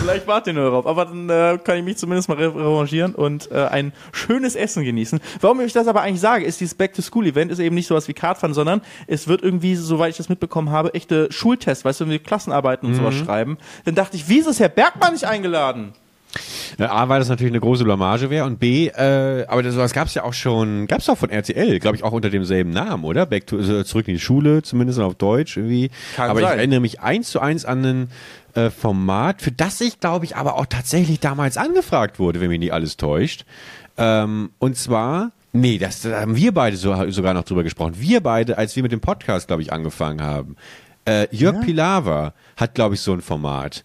vielleicht warte er nur darauf. Aber dann äh, kann ich mich zumindest mal revanchieren und äh, ein schönes Essen genießen. Warum ich das aber eigentlich sage, ist dieses Back-to-School-Event ist eben nicht sowas wie Kartfahren, sondern es wird irgendwie, soweit ich das mitbekommen habe, echte Schultests, weißt du, wenn wir Klassenarbeiten und mhm. sowas schreiben. Dann dachte ich, wieso ist Herr Bergmann nicht eingeladen? A, weil das natürlich eine große Blamage wäre und B, äh, aber das, sowas gab es ja auch schon, gab es auch von RTL, glaube ich auch unter demselben Namen, oder? Back to, also zurück in die Schule, zumindest auf Deutsch irgendwie. Kann aber sein. ich erinnere mich eins zu eins an ein äh, Format, für das ich glaube ich aber auch tatsächlich damals angefragt wurde, wenn mich nicht alles täuscht. Ähm, und zwar Nee, das, da haben wir beide so, sogar noch drüber gesprochen. Wir beide, als wir mit dem Podcast, glaube ich, angefangen haben. Äh, Jörg ja? Pilawa hat, glaube ich, so ein Format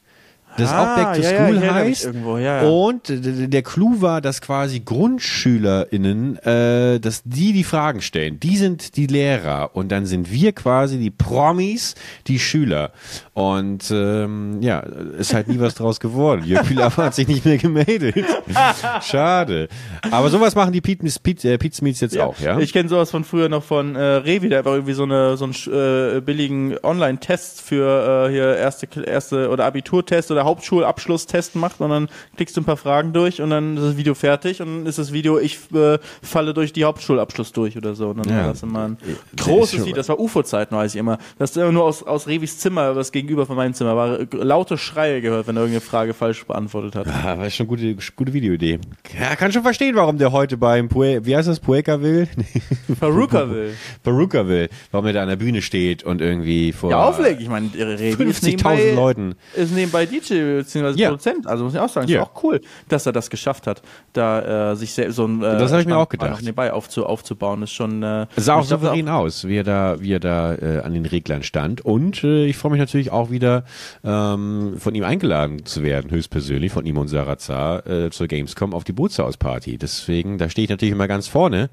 das ah, auch Back to School ja, ja, heißt. Irgendwo, ja, und der Clou war, dass quasi GrundschülerInnen, äh, dass die die Fragen stellen. Die sind die Lehrer und dann sind wir quasi die Promis, die Schüler. Und ähm, ja, ist halt nie was draus geworden. Jörg Pilawa hat sich nicht mehr gemeldet. Schade. Aber sowas machen die Pete, Pete, äh, Smiths jetzt auch, ja? Ich kenne sowas von früher noch von äh, Revi, der einfach irgendwie so, eine, so einen äh, billigen Online-Test für äh, hier erste, erste oder Abiturtest oder Hauptschulabschlusstest macht und dann klickst du ein paar Fragen durch und dann ist das Video fertig und dann ist das Video, ich äh, falle durch die Hauptschulabschluss durch oder so. Und dann ja. war das immer ein großes Video, das war UFO-Zeiten, weiß ich immer. Das ist immer nur aus, aus Revis Zimmer, was gegenüber von meinem Zimmer war, laute Schreie gehört, wenn er irgendeine Frage falsch beantwortet hat. Ja, war schon eine gute, gute Videoidee. Ja, kann schon verstehen, warum der heute beim Pue wie heißt das, Pueka will? Peruka will. Peruka will. Warum er da an der Bühne steht und irgendwie vor. Ja, auflegt. Ich meine, Revi 50.000 Leuten. Ist nebenbei DJ beziehungsweise ja. Produzent. Also muss ich auch sagen, ja. ist auch cool, dass er das geschafft hat, da äh, sich so ein äh, das habe ich mir auch gedacht. nebenbei aufzu, aufzubauen. Ist schon. Äh, es sah auch souverän aus, wie er da, wie er da äh, an den Reglern stand. Und äh, ich freue mich natürlich auch wieder ähm, von ihm eingeladen zu werden, höchstpersönlich von ihm und Sarazar äh, zur Gamescom auf die Bootshausparty. Deswegen, da stehe ich natürlich immer ganz vorne.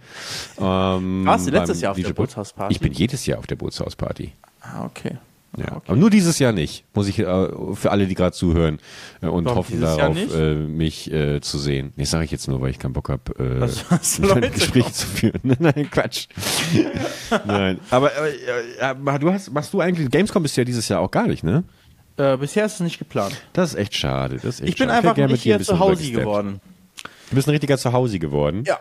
Ähm, Warst du letztes Jahr auf der Bootshausparty? Ich bin jedes Jahr auf der Bootshausparty. Ah, okay. Ja, okay. aber nur dieses Jahr nicht, muss ich äh, für alle, die gerade zuhören äh, und Warum hoffen darauf, äh, mich äh, zu sehen. Nee, sage ich jetzt nur, weil ich keinen Bock habe, äh, ein Gespräch zu führen. Nein, Quatsch. Nein, aber äh, du hast, machst du eigentlich, Gamescom bist ja dieses Jahr auch gar nicht, ne? Bisher ist es nicht geplant. Das ist echt schade. Das ist echt ich bin schade. einfach ich nicht hier zu Hause geworden. Du bist ein richtiger Zuhause geworden? Ja.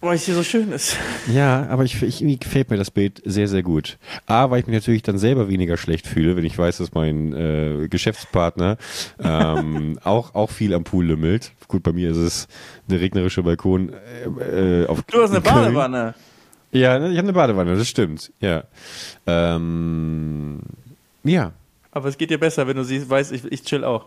Weil es hier so schön ist. Ja, aber ich, ich, irgendwie gefällt mir das Bild sehr, sehr gut. A, weil ich mich natürlich dann selber weniger schlecht fühle, wenn ich weiß, dass mein äh, Geschäftspartner ähm, auch, auch viel am Pool lümmelt. Gut, bei mir ist es eine regnerische Balkon äh, auf Du hast eine. Badewanne. Ja, ne, ich habe eine Badewanne, das stimmt. Ja. Ähm, ja. Aber es geht dir besser, wenn du siehst, weißt, ich, ich chill auch.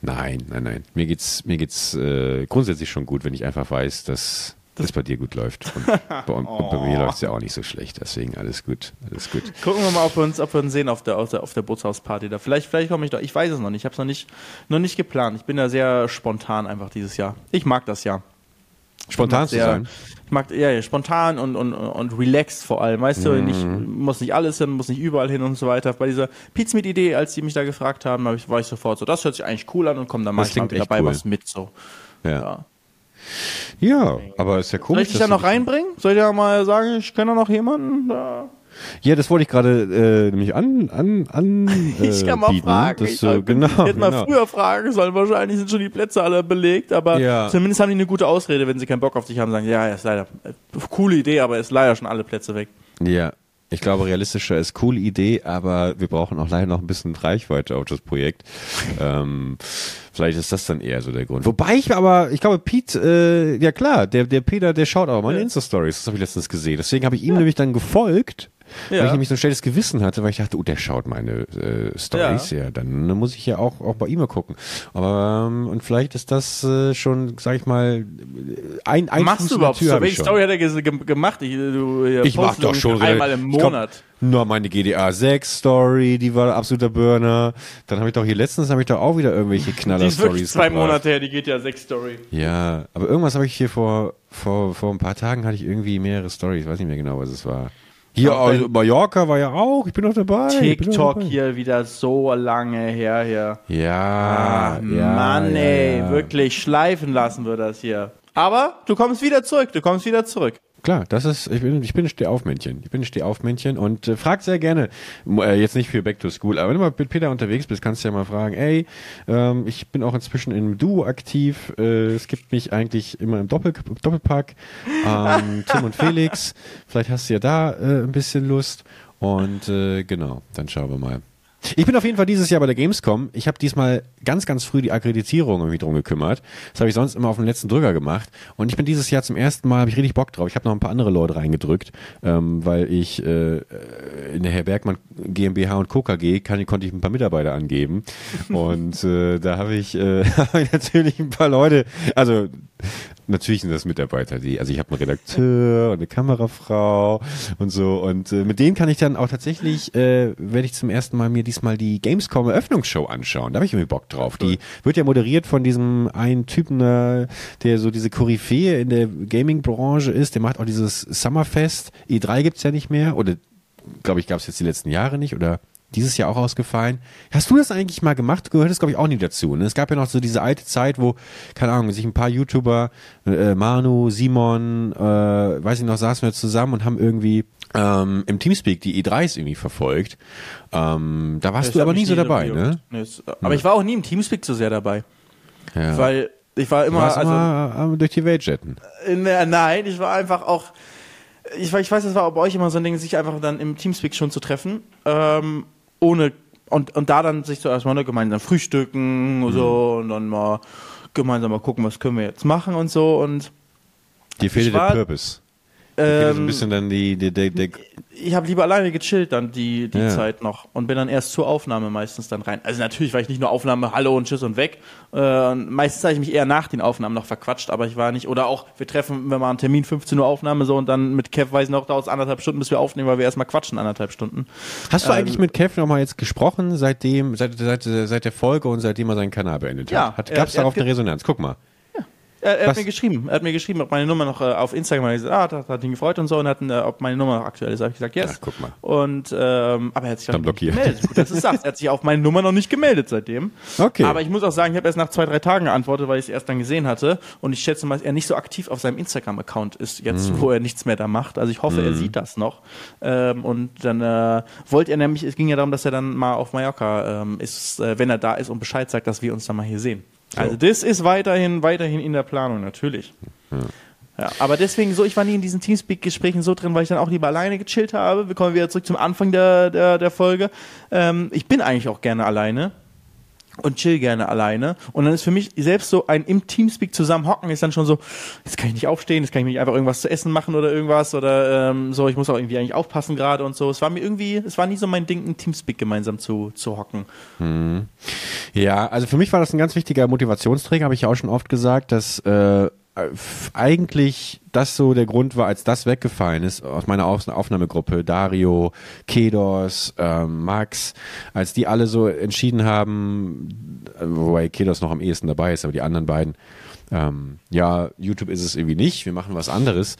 Nein, nein, nein. Mir geht's, mir geht's äh, grundsätzlich schon gut, wenn ich einfach weiß, dass das bei dir gut läuft. Und bei, und bei mir läuft's ja auch nicht so schlecht. Deswegen alles gut, alles gut. Gucken wir mal, ob wir uns, ob wir uns sehen auf der, auf der, auf der Bootshausparty da. Vielleicht, vielleicht komme ich da. Ich weiß es noch nicht. Ich habe es noch nicht, noch nicht geplant. Ich bin da sehr spontan einfach dieses Jahr. Ich mag das ja. Spontan zu sehr- sein. Ich mag ja, ja spontan und, und, und relaxed vor allem. Weißt du, nicht, muss nicht alles hin, muss nicht überall hin und so weiter. Bei dieser Pizmeet-Idee, als die mich da gefragt haben, hab ich, war ich sofort so, das hört sich eigentlich cool an und komm, dann mach Das ich mal klingt echt dabei cool. was mit. So. Ja. Ja. Ja, aber ist ja Soll komisch. ich dich da noch reinbringen? Soll ich da mal sagen, ich kenne da noch jemanden? Da? Ja, das wollte ich gerade äh, nämlich an, an, an äh, Ich kann mal bieten, fragen. dass ich, du, genau, hätte mal genau. früher fragen sollen. Wahrscheinlich sind schon die Plätze alle belegt, aber Ja. zumindest haben die eine gute Ausrede, wenn sie keinen Bock auf dich haben, sagen, ja, ist leider, äh, coole Idee, aber ist leider schon alle Plätze weg. Ja, ich glaube, realistischer ist coole Idee, aber wir brauchen auch leider noch ein bisschen Reichweite auf das Projekt. ähm, vielleicht ist das dann eher so der Grund. Wobei ich aber, ich glaube, Pete, äh, ja klar, der, der Peter, der schaut auch meine Ja. Insta-Stories, das habe ich letztens gesehen. Deswegen habe ich ihm nämlich dann gefolgt. Weil Ja. ich nämlich so ein schlechtes Gewissen hatte, weil ich dachte, oh, der schaut meine äh, Stories ja. dann muss ich ja auch, auch bei ihm mal gucken. Aber ähm, und vielleicht ist das äh, schon, sag ich mal, ein, ein Machst Fuß du überhaupt Tür so? Welche. Story hat er gemacht? Ich, du, äh, Ich mach doch schon einmal im Monat. Nur meine GDA 6 Story, die war absoluter Burner. Dann habe ich doch hier letztens habe ich doch auch wieder irgendwelche Knaller Die ist Stories zwei gebracht. Monate her, die geht ja sechs Story. Ja, aber irgendwas habe ich hier vor vor vor ein paar Tagen hatte ich irgendwie mehrere Stories, weiß nicht mehr genau, was es war. Hier also, Mallorca war ja auch, ich bin noch dabei. TikTok dabei. hier wieder so lange her hier. Ja, Ah, ja, Mann, ja, ey, ja. wirklich schleifen lassen wir das hier. Aber du kommst wieder zurück, du kommst wieder zurück. Klar, das ist, ich bin, ich bin ein Stehaufmännchen. Ich bin Stehaufmännchen und äh, frag sehr gerne, äh, jetzt nicht für Back to School, aber wenn du mal mit Peter unterwegs bist, kannst du ja mal fragen, ey, ähm, ich bin auch inzwischen im Duo aktiv, äh, es gibt mich eigentlich immer im Doppel Doppelpack, ähm, Tim und Felix, vielleicht hast du ja da äh, ein bisschen Lust und äh, genau, dann schauen wir mal. Ich bin auf jeden Fall dieses Jahr bei der Gamescom. Ich habe diesmal ganz, ganz früh die Akkreditierung irgendwie drum gekümmert. Das habe ich sonst immer auf den letzten Drücker gemacht. Und ich bin dieses Jahr zum ersten Mal, habe ich richtig Bock drauf. Ich habe noch ein paar andere Leute reingedrückt, ähm, weil ich äh, äh, in der Herr Bergmann GmbH und Co. KG kann, konnte ich ein paar Mitarbeiter angeben. Und äh, da habe ich, äh, hab ich natürlich ein paar Leute, also natürlich sind das Mitarbeiter, die, also ich habe einen Redakteur und eine Kamerafrau und so und äh, mit denen kann ich dann auch tatsächlich, äh, werde ich zum ersten Mal mir diesmal die Gamescom Eröffnungsshow anschauen. Da habe ich irgendwie Bock drauf. Die wird ja moderiert von diesem einen Typen, äh, der so diese Koryphäe in der Gaming-Branche ist. Der macht auch dieses Summerfest. E3 gibt's ja nicht mehr oder glaube ich, gab es jetzt die letzten Jahre nicht oder dieses Jahr auch ausgefallen. Hast du das eigentlich mal gemacht? Du gehörtest, glaube ich, auch nie dazu. Ne? Es gab ja noch so diese alte Zeit, wo, keine Ahnung, sich ein paar YouTuber, äh, Manu, Simon, äh, weiß ich noch, saßen wir zusammen und haben irgendwie ähm, im Teamspeak die E3s irgendwie verfolgt. Ähm, da warst Das du aber nie so dabei, ne? Nee, es- aber ich war auch nie im Teamspeak so sehr dabei. Ja. Weil ich war immer, also, immer äh, durch die Welt jetten. in der, nein, ich war einfach auch, ich, ich weiß, das war bei euch immer so ein Ding, sich einfach dann im Teamspeak schon zu treffen, ähm, ohne, und, und da dann sich zuerst mal ne, gemeinsam frühstücken und so und dann mal gemeinsam mal gucken, was können wir jetzt machen und so und Dir fehlte Ich der Purpose. So ein ähm, bisschen dann die, die, die, die ich habe lieber alleine gechillt dann die, die Ja. Zeit noch und bin dann erst zur Aufnahme meistens dann rein. Also natürlich war ich nicht nur Aufnahme, Hallo und Tschüss und weg. Äh, meistens habe ich mich eher nach den Aufnahmen noch verquatscht, aber ich war nicht, oder auch, wir treffen, wenn wir einen Termin 15 Uhr Aufnahme so und dann mit Kev weiß ich noch, dauert es anderthalb Stunden, bis wir aufnehmen, weil wir erstmal quatschen anderthalb Stunden. Hast du Ähm, eigentlich mit Kev nochmal jetzt gesprochen, seitdem, seit, seit, seit der Folge und seitdem er seinen Kanal beendet Ja, hat? Gab es hat darauf eine Resonanz? Guck mal. Er, er hat mir geschrieben, er hat mir geschrieben, ob meine Nummer noch äh, auf Instagram, er hat gesagt, ah, das hat ihn gefreut und so und hat, äh, ob meine Nummer noch aktuell ist. Habe ich gesagt, yes. Ach, guck mal. Und, ähm, aber er hat sich Dann blockiert. gemeldet. Gut, dass du sagst. Er hat sich auf meine Nummer noch nicht gemeldet seitdem. Okay. Aber ich muss auch sagen, ich habe erst nach zwei, drei Tagen geantwortet, weil ich es erst dann gesehen hatte. Und ich schätze mal, dass er nicht so aktiv auf seinem Instagram-Account ist, jetzt, Mhm. wo er nichts mehr da macht. Also ich hoffe, er sieht das noch. Ähm, und dann äh, wollte er nämlich, es ging ja darum, dass er dann mal auf Mallorca ähm, ist, äh, wenn er da ist und Bescheid sagt, dass wir uns dann mal hier sehen. Also das ist weiterhin, weiterhin in der Planung, natürlich. Ja, aber deswegen so, ich war nie in diesen Teamspeak-Gesprächen so drin, weil ich dann auch lieber alleine gechillt habe. Wir kommen wieder zurück zum Anfang der, der, der Folge. Ähm, ich bin eigentlich auch gerne alleine und chill gerne alleine. Und dann ist für mich selbst so ein im Teamspeak zusammen hocken ist dann schon so, jetzt kann ich nicht aufstehen, jetzt kann ich nicht einfach irgendwas zu essen machen oder irgendwas oder ähm, so, ich muss auch irgendwie eigentlich aufpassen gerade und so. Es war mir irgendwie, es war nie so mein Ding, im Teamspeak gemeinsam zu, zu hocken. Hm. Ja, also für mich war das ein ganz wichtiger Motivationsträger, habe ich ja auch schon oft gesagt, dass äh, eigentlich das so der Grund war, als das weggefallen ist aus meiner Aufnahmegruppe, Dario, Kedos, ähm, Max, als die alle so entschieden haben, äh, wobei Kedos noch am ehesten dabei ist, aber die anderen beiden, ähm, ja, YouTube ist es irgendwie nicht, wir machen was anderes.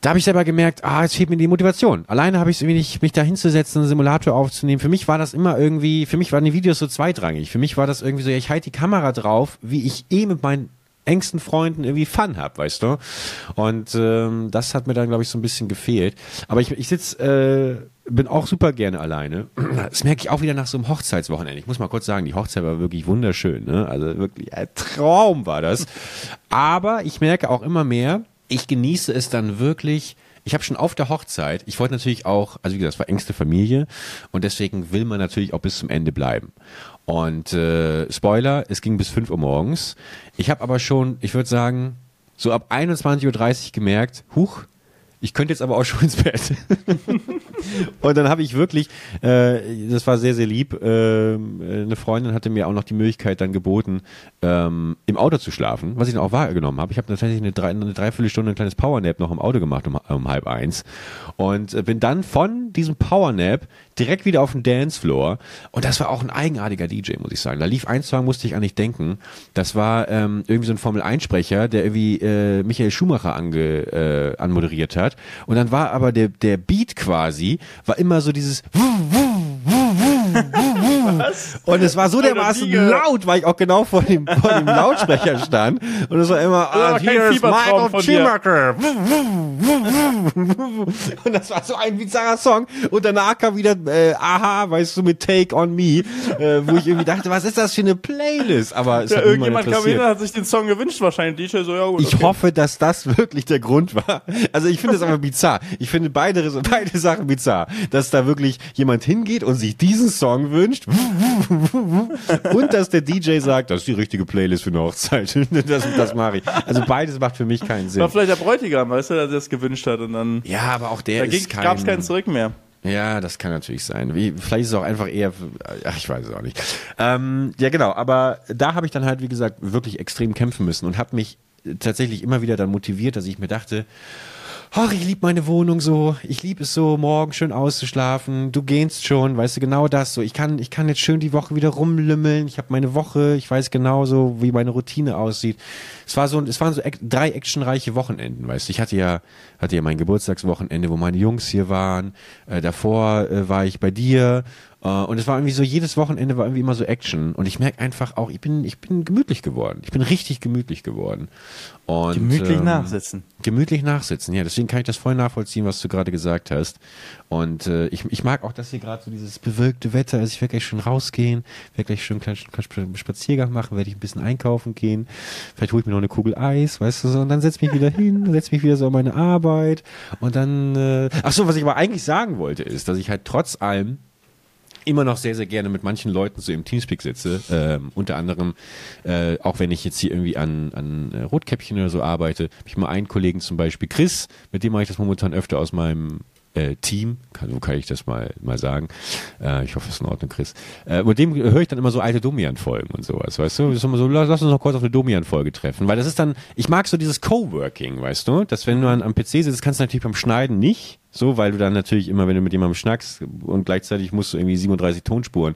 Da habe ich selber gemerkt, ah, jetzt fehlt mir die Motivation. Alleine habe ich es irgendwie nicht, mich da hinzusetzen, einen Simulator aufzunehmen. Für mich war das immer irgendwie, für mich waren die Videos so zweitrangig. Für mich war das irgendwie so, ja, ich halte die Kamera drauf, wie ich eh mit meinen engsten Freunden irgendwie Fun hab, weißt du? Und ähm, das hat mir dann, glaube ich, so ein bisschen gefehlt. Aber ich, ich sitze, äh, bin auch super gerne alleine. Das merke ich auch wieder nach so einem Hochzeitswochenende. Ich muss mal kurz sagen, die Hochzeit war wirklich wunderschön. Ne? Also wirklich ein Traum war das. Aber ich merke auch immer mehr, ich genieße es dann wirklich, ich habe schon auf der Hochzeit, ich wollte natürlich auch, also wie gesagt, es war engste Familie und deswegen will man natürlich auch bis zum Ende bleiben. Und äh, Spoiler, es ging bis 5 Uhr morgens. Ich habe aber schon, ich würde sagen, so ab 21.30 Uhr gemerkt, huch, ich könnte jetzt aber auch schon ins Bett. und dann habe ich wirklich, äh, das war sehr, sehr lieb, äh, eine Freundin hatte mir auch noch die Möglichkeit dann geboten, ähm, im Auto zu schlafen, was ich dann auch wahrgenommen habe. Ich habe tatsächlich eine, drei, eine Dreiviertelstunde ein kleines Powernap noch im Auto gemacht um, um halb eins und äh, bin dann von diesem Powernap direkt wieder auf den Dancefloor und das war auch ein eigenartiger DJ, muss ich sagen. Da lief ein Song, musste ich an nicht denken. Das war ähm, irgendwie so ein Formel-1-Sprecher, der irgendwie äh, Michael Schumacher ange, äh, anmoderiert hat und dann war aber der, der Beat quasi, war immer so dieses was? Und es war so dermaßen laut, weil ich auch genau vor dem, vor dem Lautsprecher stand. Und es war immer, ah, hier ist Michael Schumacher. Und das war so ein bizarrer Song. Und danach kam wieder, äh, aha, weißt du, mit Take on Me, äh, wo ich irgendwie dachte, was ist das für eine Playlist? Aber es ja, hat irgendjemand kam hin hat sich den Song gewünscht, wahrscheinlich. DJ so, ja gut. Ich okay. hoffe, dass das wirklich der Grund war. Also ich finde es aber bizarr. Ich finde beide, beide Sachen bizarr. Dass da wirklich jemand hingeht und sich diesen Song wünscht und dass der DJ sagt, das ist die richtige Playlist für eine Hochzeit. das, das mache ich. Also beides macht für mich keinen Sinn. War vielleicht der Bräutigam, weißt du, der das gewünscht hat und dann. Ja, aber auch der da ist kein. gab es keinen Zurück mehr. Ja, das kann natürlich sein. Wie, vielleicht ist es auch einfach eher, ach, ich weiß es auch nicht. Ähm, ja, genau. Aber da habe ich dann halt, wie gesagt, wirklich extrem kämpfen müssen und habe mich tatsächlich immer wieder dann motiviert, dass ich mir dachte, ach, ich liebe meine Wohnung so, ich liebe es so, morgen schön auszuschlafen, du gehst schon, weißt du, genau das so. Ich kann, ich kann jetzt schön die Woche wieder rumlümmeln, ich habe meine Woche, ich weiß genau so, wie meine Routine aussieht. Es war so, es waren so drei actionreiche Wochenenden, weißt du. Ich hatte ja, hatte ja mein Geburtstagswochenende, wo meine Jungs hier waren, äh, davor äh, war ich bei dir und es war irgendwie so, jedes Wochenende war irgendwie immer so Action. Und ich merke einfach auch, ich bin, ich bin gemütlich geworden. Ich bin richtig gemütlich geworden. Und, gemütlich ähm, nachsitzen. Gemütlich nachsitzen, ja. Deswegen kann ich das voll nachvollziehen, was du gerade gesagt hast. Und äh, ich, ich mag auch, dass hier gerade so dieses bewölkte Wetter ist. Ich werde gleich schon rausgehen, werde gleich schon einen kleinen Spaziergang machen, werde ich ein bisschen einkaufen gehen. Vielleicht hole ich mir noch eine Kugel Eis, weißt du so. Und dann setze mich wieder hin, setze mich wieder so an meine Arbeit. Und dann, äh, ach so, was ich aber eigentlich sagen wollte, ist, dass ich halt trotz allem immer noch sehr, sehr gerne mit manchen Leuten so im Teamspeak sitze. Ähm, unter anderem, äh, auch wenn ich jetzt hier irgendwie an, an äh, Rotkäppchen oder so arbeite, habe ich mal einen Kollegen zum Beispiel, Chris, mit dem mache ich das momentan öfter aus meinem äh, Team, kann, so kann ich das mal, mal sagen. Äh, ich hoffe, es ist in Ordnung, Chris. Äh, mit dem höre ich dann immer so alte Domian-Folgen und sowas, weißt du? So, lass, lass uns noch kurz auf eine Domian-Folge treffen, weil das ist dann, ich mag so dieses Coworking, weißt du? Dass wenn du an, am PC sitzt, kannst du natürlich beim Schneiden nicht, so, weil du dann natürlich immer, wenn du mit jemandem schnackst und gleichzeitig musst du irgendwie 37 Tonspuren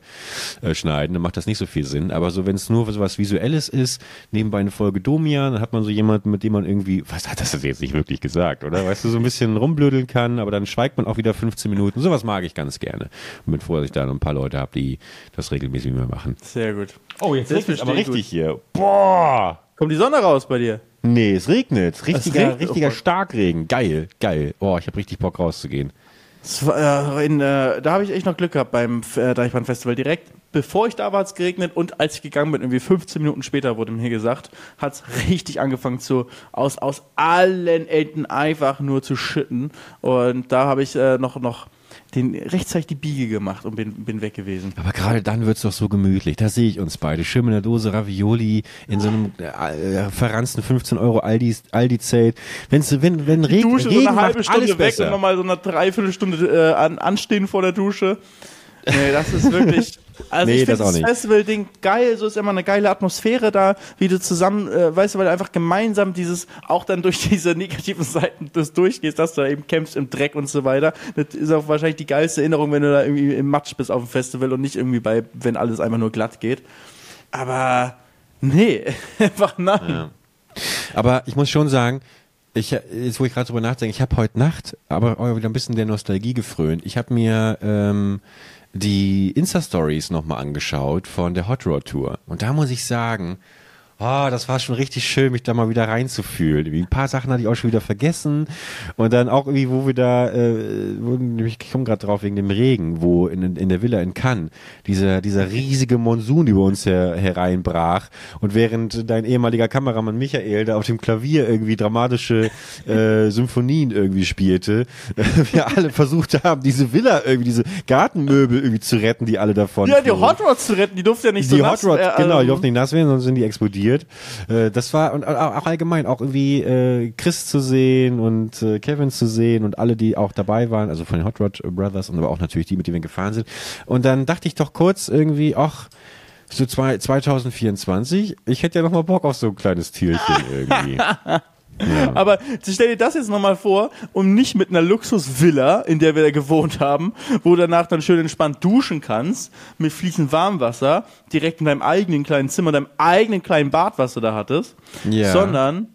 äh, schneiden, dann macht das nicht so viel Sinn. Aber so, wenn es nur so was Visuelles ist, nebenbei eine Folge Domian, dann hat man so jemanden, mit dem man irgendwie, was hat das jetzt nicht wirklich gesagt, oder? Weißt du, so ein bisschen rumblödeln kann, aber dann schweigt man auch wieder 15 Minuten. Sowas mag ich ganz gerne. Und bin froh, dass ich da noch ein paar Leute habe, die das regelmäßig mehr machen. Sehr gut. Oh, jetzt ist es aber richtig gut. hier. Boah! Kommt die Sonne raus bei dir? Nee, es regnet. Richtiger, regnet? richtiger oh Starkregen. Geil, geil. Oh, ich habe richtig Bock rauszugehen. War, äh, in, äh, da habe ich echt noch Glück gehabt beim äh, Deichbrand Festival direkt bevor ich da war, hat es geregnet und als ich gegangen bin, irgendwie 15 Minuten später wurde mir gesagt, hat es richtig angefangen zu, aus, aus allen Enden einfach nur zu schütten. Und da habe ich äh, noch, noch den rechtzeitig die Biege gemacht und bin, bin weg gewesen. Aber gerade dann wird's doch so gemütlich. Da sehe ich uns beide. Schön in der Dose Ravioli in so einem äh, verranzten 15 Euro Aldi, Aldi-Zelt. Wenn's, wenn, wenn Regen, Dusche Regen so eine halbe macht Stunde alles weg besser. und nochmal so eine Dreiviertelstunde äh, an, anstehen vor der Dusche. Nee, das ist wirklich. Also Nee, ich das finde das, nicht. Festival-Ding geil, so ist immer eine geile Atmosphäre da, wie du zusammen, äh, weißt du, weil du einfach gemeinsam dieses, auch dann durch diese negativen Seiten des durchgehst, dass du da eben kämpfst im Dreck und so weiter. Das ist auch wahrscheinlich die geilste Erinnerung, wenn du da irgendwie im Matsch bist auf dem Festival und nicht irgendwie bei, wenn alles einfach nur glatt geht. Aber nee, einfach nein. Aber ich muss schon sagen, ich, jetzt wo ich gerade drüber nachdenke, ich habe heute Nacht aber auch wieder ein bisschen der Nostalgie gefrönt. Ich habe mir ähm, die Insta-Stories nochmal angeschaut von der Hot Rod Tour. Und da muss ich sagen, oh, das war schon richtig schön, mich da mal wieder reinzufühlen. Irgendwie Ein paar Sachen hatte ich auch schon wieder vergessen. Und dann auch irgendwie, wo wir da, äh, ich komme gerade drauf wegen dem Regen, wo in, in der Villa in Cannes dieser, dieser riesige Monsun über uns her, hereinbrach. Und während dein ehemaliger Kameramann Michael da auf dem Klavier irgendwie dramatische äh, Symphonien irgendwie spielte, wir alle versucht haben, diese Villa irgendwie, diese Gartenmöbel irgendwie zu retten, die alle davon Ja, die. Hot Rods zu retten, die durften ja nicht so Die nass Hot Rods, äh, genau, die durften nicht nass werden, sonst sind die explodiert. Äh, das war, und auch auch allgemein, auch irgendwie äh, Chris zu sehen und äh, Kevin zu sehen und alle, die auch dabei waren, also von den Hot Rod Brothers und aber auch natürlich die, mit denen wir gefahren sind. Und dann dachte ich doch kurz irgendwie, ach, so zwei, 2024, ich hätte ja noch mal Bock auf so ein kleines Tierchen irgendwie. Aber stell dir das jetzt nochmal vor und nicht mit einer Luxusvilla, in der wir da gewohnt haben, wo du danach dann schön entspannt duschen kannst, mit fließend Warmwasser, direkt in deinem eigenen kleinen Zimmer, deinem eigenen kleinen Bad, was du da hattest, Ja. sondern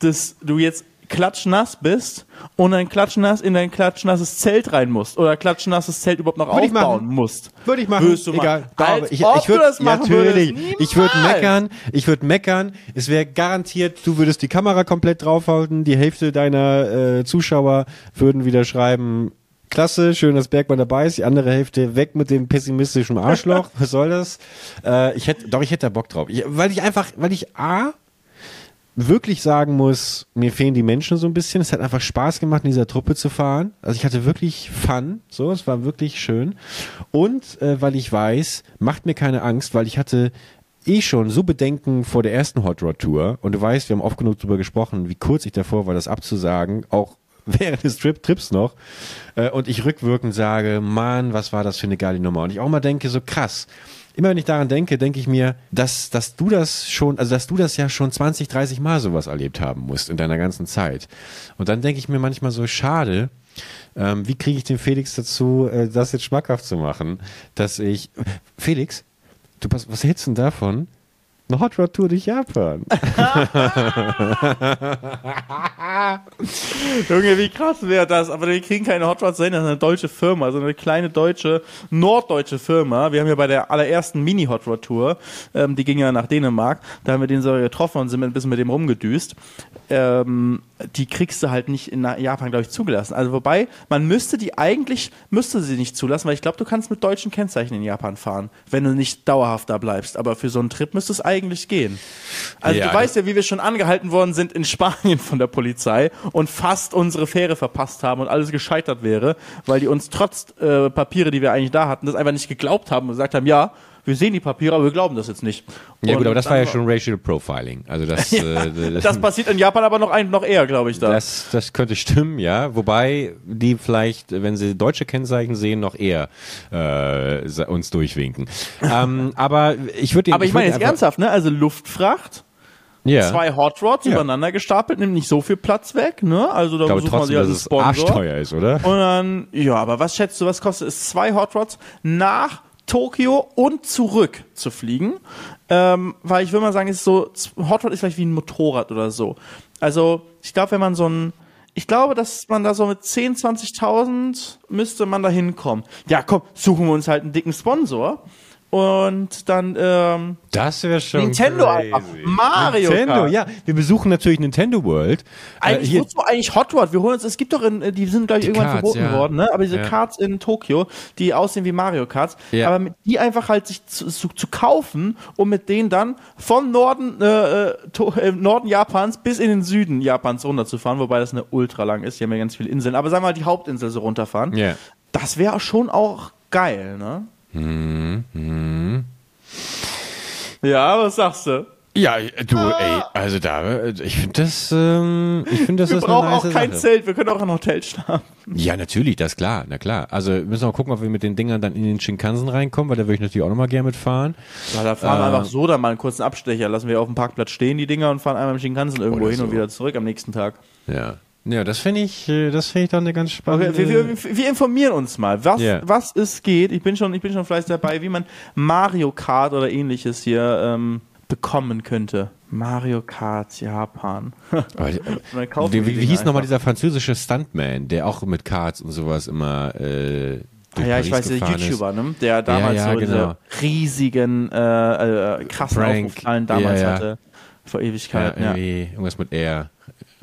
dass du jetzt klatschnass bist und ein klatschnass in dein klatschnasses Zelt rein musst oder klatschnasses Zelt überhaupt noch Würde aufbauen musst. Würde ich machen. Würdest du Egal. machen. Als ich, ob ich würd, du das machen natürlich. würdest. Ich würde meckern. Ich würde meckern. Es wäre garantiert, du würdest die Kamera komplett draufhalten. Die Hälfte deiner äh, Zuschauer würden wieder schreiben, Klasse, schön, dass Bergmann dabei ist. Die andere Hälfte weg mit dem pessimistischen Arschloch. Was soll das? Äh, ich hätte, doch, ich hätte da Bock drauf. Ich, weil ich einfach, weil ich A, wirklich sagen muss, mir fehlen die Menschen so ein bisschen. Es hat einfach Spaß gemacht, in dieser Truppe zu fahren. Also ich hatte wirklich Fun, so, es war wirklich schön. Und äh, weil ich weiß, macht mir keine Angst, weil ich hatte eh schon so Bedenken vor der ersten Hot Rod Tour. Und du weißt, wir haben oft genug darüber gesprochen, wie kurz ich davor war, das abzusagen, auch während des Trip Trips noch. Äh, und ich rückwirkend sage, Mann, was war das für eine geile Nummer. Und ich auch mal denke, so krass. Immer wenn ich daran denke, denke ich mir, dass, dass du das schon, also dass du das ja schon 20, 30 Mal sowas erlebt haben musst in deiner ganzen Zeit. Und dann denke ich mir manchmal so, schade, ähm, wie kriege ich den Felix dazu, äh, das jetzt schmackhaft zu machen, dass ich, Felix, du, was, was hältst du denn davon? Eine Hot Rod Tour durch Japan. Junge, wie krass wäre das? Aber wir kriegen keine Hot Rods sein, das ist eine deutsche Firma, so eine kleine deutsche, norddeutsche Firma. Wir haben ja bei der allerersten Mini-Hot Rod Tour, ähm, die ging ja nach Dänemark, da haben wir den so getroffen und sind ein bisschen mit dem rumgedüst. Ähm, die kriegst du halt nicht in Japan, glaube ich, zugelassen. Also wobei, man müsste die eigentlich, müsste sie nicht zulassen, weil ich glaube, du kannst mit deutschen Kennzeichen in Japan fahren, wenn du nicht dauerhaft da bleibst. Aber für so einen Trip müsste es eigentlich gehen. Also Ja, du weißt ja, wie wir schon angehalten worden sind in Spanien von der Polizei und fast unsere Fähre verpasst haben und alles gescheitert wäre, weil die uns trotz äh, Papiere, die wir eigentlich da hatten, das einfach nicht geglaubt haben und gesagt haben, ja, wir sehen die Papiere, aber wir glauben das jetzt nicht. Ja gut, aber das war ja schon Racial Profiling. Also das, äh, Das passiert in Japan aber noch, ein, noch eher, glaube ich, da. Das, das könnte stimmen, ja. Wobei die vielleicht, wenn sie deutsche Kennzeichen sehen, noch eher äh, uns durchwinken. ähm, aber ich würde aber ich meine jetzt ernsthaft, ne? Also Luftfracht, ja. zwei Hot Rods Ja. übereinander gestapelt, nimmt nicht so viel Platz weg, ne? Also da ich glaube sucht man trotzdem, sich dass es Sponsor. arschteuer ist, oder? Und dann, ja, aber was schätzt du, was kostet es, zwei Hot Rods nach Tokio und zurück zu fliegen? Ähm, weil ich würde mal sagen, ist so, Hot Rod ist vielleicht wie ein Motorrad oder so. Also, ich glaube, wenn man so ein, ich glaube, dass man da so mit 10, 20.000 müsste man da hinkommen. Ja, komm, suchen wir uns halt einen dicken Sponsor. Und dann ähm, Das wäre schon Nintendo crazy. einfach. Mario Nintendo, Kart. ja. Wir besuchen natürlich Nintendo World. Eigentlich, Äh, hier- wozu eigentlich Hot Rod? Wir holen uns, es gibt doch in, die sind glaube ich irgendwann Karts, verboten ja. worden, ne? Aber diese Ja. Karts in Tokio, die aussehen wie Mario Karts, Ja. aber die einfach halt sich zu, zu, zu kaufen, um mit denen dann von Norden, äh, äh, to, äh, Norden Japans bis in den Süden Japans runterzufahren, wobei das eine ultra lang ist. Die haben ja ganz viele Inseln, aber sagen wir mal die Hauptinsel so runterfahren. Ja. Das wäre schon auch geil, ne? Mhm, Ja, was sagst du? Ja, du, ey, also da, ich finde das, ähm, ich finde das Wir ist brauchen eine auch kein Sache. Zelt, wir können auch ein Hotel schlafen. Ja, natürlich, das ist klar, na klar. Also wir müssen auch gucken, ob wir mit den Dingern dann in den Shinkansen reinkommen, weil da würde ich natürlich auch nochmal gerne mitfahren. Ja, da fahren wir Äh, einfach so dann mal einen kurzen Abstecher. Lassen wir auf dem Parkplatz stehen, die Dinger, und fahren einmal im Shinkansen irgendwo hin und so. wieder zurück am nächsten Tag. Ja. Ja, das finde ich, äh, das finde ich doch eine ganz spannende. Okay, wir, wir, wir informieren uns mal, was, Ja. was es geht. Ich bin schon, ich bin schon fleißig dabei, wie man Mario Kart oder ähnliches hier ähm, bekommen könnte. Mario Kart Japan. Äh, dann wie, wie, hieß nochmal dieser französische Stuntman, der auch mit Karts und sowas immer äh, Ah, ja, ich Paris weiß, der YouTuber, ne? der damals ja, so genau. diese riesigen, äh, äh, krassen Prank. Damals Ja, ja. hatte. Vor. Ja, Ewigkeiten, ja. irgendwas mit R.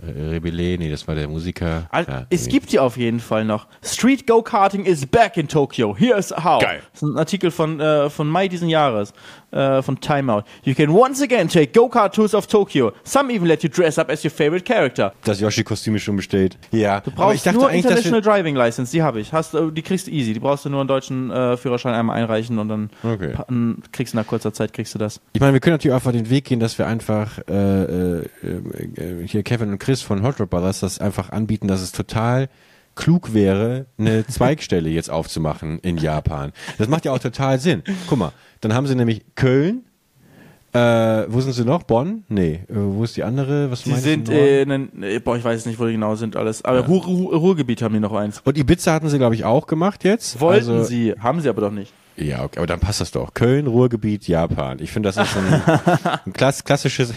Äh, Rebelle, nee, das war der Musiker. Al- ja, es gibt die auf jeden Fall noch. Street Go-Karting is back in Tokyo. Here's how. Geil. Das ist ein Artikel von, äh, von Mai diesen Jahres, äh, von Time Out. You can once again take Go-Kart Tours of Tokyo. Some even let you dress up as your favorite character. Das Yoshi-Kostüm ist schon bestellt. Ja, Du brauchst ich dachte nur International Driving License, die habe ich. Hast, du- die kriegst du easy. Die brauchst du nur einen deutschen äh, Führerschein einmal einreichen und dann Okay. pa- n- kriegst du nach kurzer Zeit kriegst du das. ich meine, wir können natürlich einfach den Weg gehen, dass wir einfach äh, äh, äh, hier Kevin und Chris von Hot Rod Brothers das einfach anbieten, dass es total klug wäre, eine Zweigstelle jetzt aufzumachen in Japan. Das macht ja auch total Sinn. Guck mal, dann haben sie nämlich Köln. Äh, wo sind sie noch? Bonn? Nee. Äh, wo ist die andere? Was du, sind, äh, äh, boah, ich weiß nicht, wo die genau sind alles. Aber Ruhr, Ruhr, Ruhrgebiet haben die noch eins. Und Ibiza hatten sie, glaube ich, auch gemacht jetzt. Wollten also, sie, haben sie aber doch nicht. Ja, okay, aber dann passt das doch. Köln, Ruhrgebiet, Japan. Ich finde, das ist ein, ein klass, klassisches,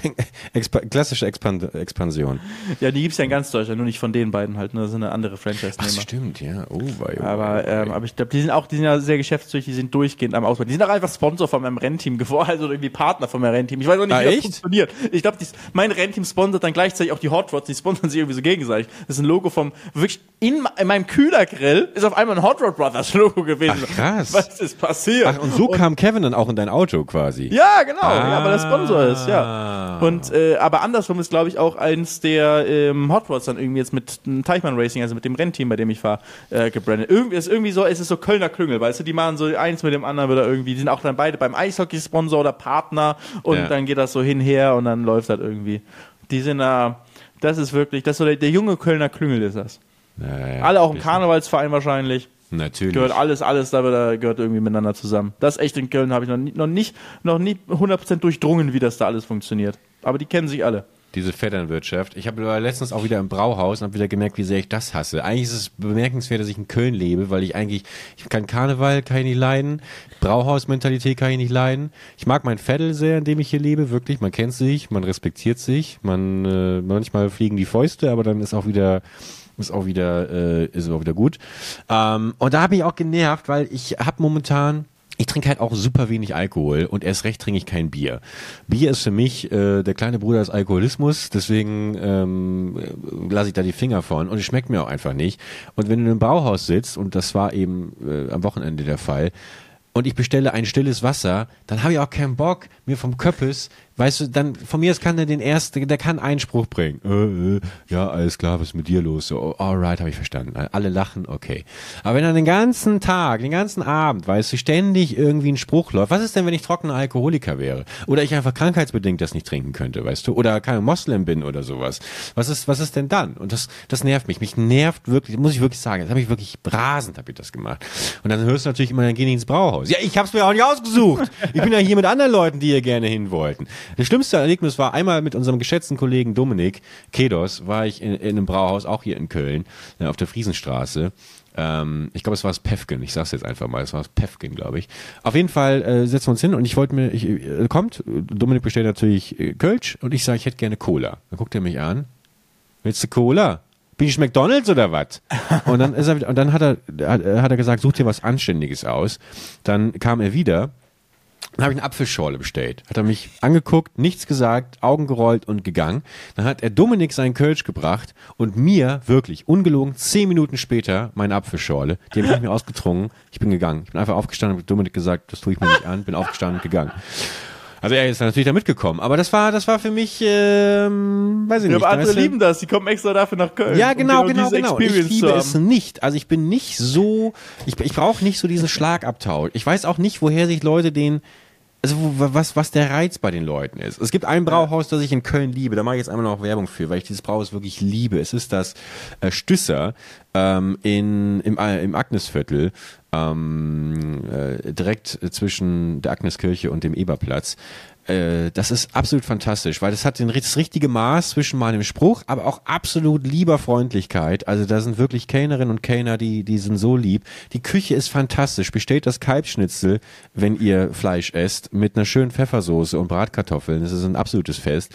Expa klassische Expan Expansion. Ja, die gibt's ja in ganz Deutschland, nur nicht von den beiden halt. Ne? Das sind eine andere Ach, Franchise-Nehmer. stimmt, ja. Oh, wei, oh, Aber, oh, ähm, aber ich glaube, die sind auch, die sind ja sehr geschäftstüchtig, die sind durchgehend am Ausbau. Die sind auch einfach Sponsor von meinem Rennteam geworden, also irgendwie Partner von meinem Rennteam. Ich weiß auch nicht, Ah, wie das echt? funktioniert. Ich glaube, mein Rennteam sponsert dann gleichzeitig auch die Hot Rods, die sponsern sich irgendwie so gegenseitig. Das ist ein Logo vom, wirklich in, in meinem Kühlergrill ist auf einmal ein Hot Rod Brothers Logo gewesen. Ach, krass. Was ist passiert? Ach, und so kam Kevin dann auch in dein Auto quasi. Ja, genau, Ah. ja, weil der Sponsor ist, ja. Und äh, aber andersrum ist, glaube ich, auch eins der ähm, Hot Rods dann irgendwie jetzt mit dem Teichmann Racing, also mit dem Rennteam, bei dem ich fahre, äh, gebrandet. Irgendwie ist irgendwie so, es ist so Kölner Klüngel, weißt du, die machen so eins mit dem anderen wieder irgendwie, die sind auch dann beide beim Eishockey-Sponsor oder Partner und Ja. dann geht das so hinher und dann läuft das irgendwie. Die sind da, das ist wirklich, das ist so der, der junge Kölner Klüngel ist das. Ja, ja, Alle auch im. Karnevalsverein wahrscheinlich. Natürlich. Gehört alles, alles da gehört irgendwie miteinander zusammen. Das echt in Köln habe ich noch, nie, noch nicht, noch nie 100% durchdrungen, wie das da alles funktioniert. Aber die kennen sich alle. Diese Vetternwirtschaft. Ich habe letztens auch wieder im Brauhaus und habe wieder gemerkt, wie sehr ich das hasse. Eigentlich ist es bemerkenswert, dass ich in Köln lebe, weil ich eigentlich, ich kann Karneval, kann ich nicht leiden, Brauhausmentalität kann ich nicht leiden. Ich mag mein Vettel sehr, in dem ich hier lebe, wirklich. Man kennt sich, man respektiert sich, man, äh, manchmal fliegen die Fäuste, aber dann ist auch wieder, ist auch wieder, äh, ist auch wieder gut. Ähm, und da habe ich auch genervt, weil ich habe momentan, ich trinke halt auch super wenig Alkohol und erst recht trinke ich kein Bier. Bier ist für mich äh, der kleine Bruder des Alkoholismus, deswegen ähm, äh, lasse ich da die Finger von und es schmeckt mir auch einfach nicht. Und wenn du einem Brauhaus sitzt, und das war eben äh, am Wochenende der Fall, und ich bestelle ein stilles Wasser, dann habe ich auch keinen Bock, mir vom Köppes, weißt du, dann von mir aus kann der den ersten, der kann einen Spruch bringen. Äh, äh, ja, alles klar, was ist mit dir los? So, oh, alright, habe ich verstanden. Alle lachen, okay. Aber wenn dann den ganzen Tag, den ganzen Abend, weißt du, ständig irgendwie ein Spruch läuft, was ist denn, wenn ich trockener Alkoholiker wäre? Oder ich einfach krankheitsbedingt das nicht trinken könnte, weißt du? Oder kein Moslem bin oder sowas. Was ist, was ist denn dann? Und das, das nervt mich. Mich nervt wirklich, muss ich wirklich sagen, das habe ich wirklich rasend, habe ich das gemacht. Und dann hörst du natürlich immer, dann geh nicht ins Brauhaus. Ja, ich hab's mir auch nicht ausgesucht. Ich bin ja hier mit anderen Leuten, die hier gerne hin wollten. Das schlimmste Erlebnis war einmal mit unserem geschätzten Kollegen Dominik Kedos, war ich in, in einem Brauhaus, auch hier in Köln, äh, auf der Friesenstraße. Ähm, ich glaube, es war das Pefken. Ich sag's jetzt einfach mal. Es war das Pefken, glaube ich. Auf jeden Fall äh, setzen wir uns hin und ich wollte mir, ich, äh, kommt, Dominik bestellt natürlich äh, Kölsch und ich sage, ich hätte gerne Cola. Dann guckt er mich an. Willst du Cola? Bin ich McDonalds oder was? Und dann ist er, und dann hat er, hat, hat er gesagt, such dir was Anständiges aus. Dann kam er wieder Dann habe ich eine Apfelschorle bestellt. Hat er mich angeguckt, nichts gesagt, Augen gerollt und gegangen. Dann hat er Dominik seinen Kölsch gebracht und mir wirklich ungelogen zehn Minuten später meine Apfelschorle. Die habe ich mehr ausgetrunken. Ich bin gegangen. Ich bin einfach aufgestanden und habe Dominik gesagt, das tue ich mir nicht an. Bin aufgestanden und gegangen. Also er ist natürlich da mitgekommen, aber das war, das war für mich, ähm, weiß ich Ja, nicht. aber andere lieben das, die kommen extra dafür nach Köln. Ja, um genau, genau, genau. Ich Experience liebe zu es nicht. Also ich bin nicht so, ich, ich brauche nicht so diesen Schlagabtausch. Ich weiß auch nicht, woher sich Leute den, also was, was der Reiz bei den Leuten ist. Es gibt ein Brauhaus, das ich in Köln liebe. Da mache ich jetzt einmal noch Werbung für, weil ich dieses Brauhaus wirklich liebe. Es ist das äh, Stüsser ähm, in, im, äh, im Agnesviertel, ähm, äh, direkt zwischen der Agneskirche und dem Eberplatz. Äh, das ist absolut fantastisch, weil das hat den, das richtige Maß zwischen meinem Spruch, aber auch absolut lieber Freundlichkeit. Also da sind wirklich Kellnerinnen und Kellner, die, die sind so lieb. Die Küche ist fantastisch. Bestellt das Kalbschnitzel, wenn ihr Fleisch esst, mit einer schönen Pfeffersoße und Bratkartoffeln. Das ist ein absolutes Fest.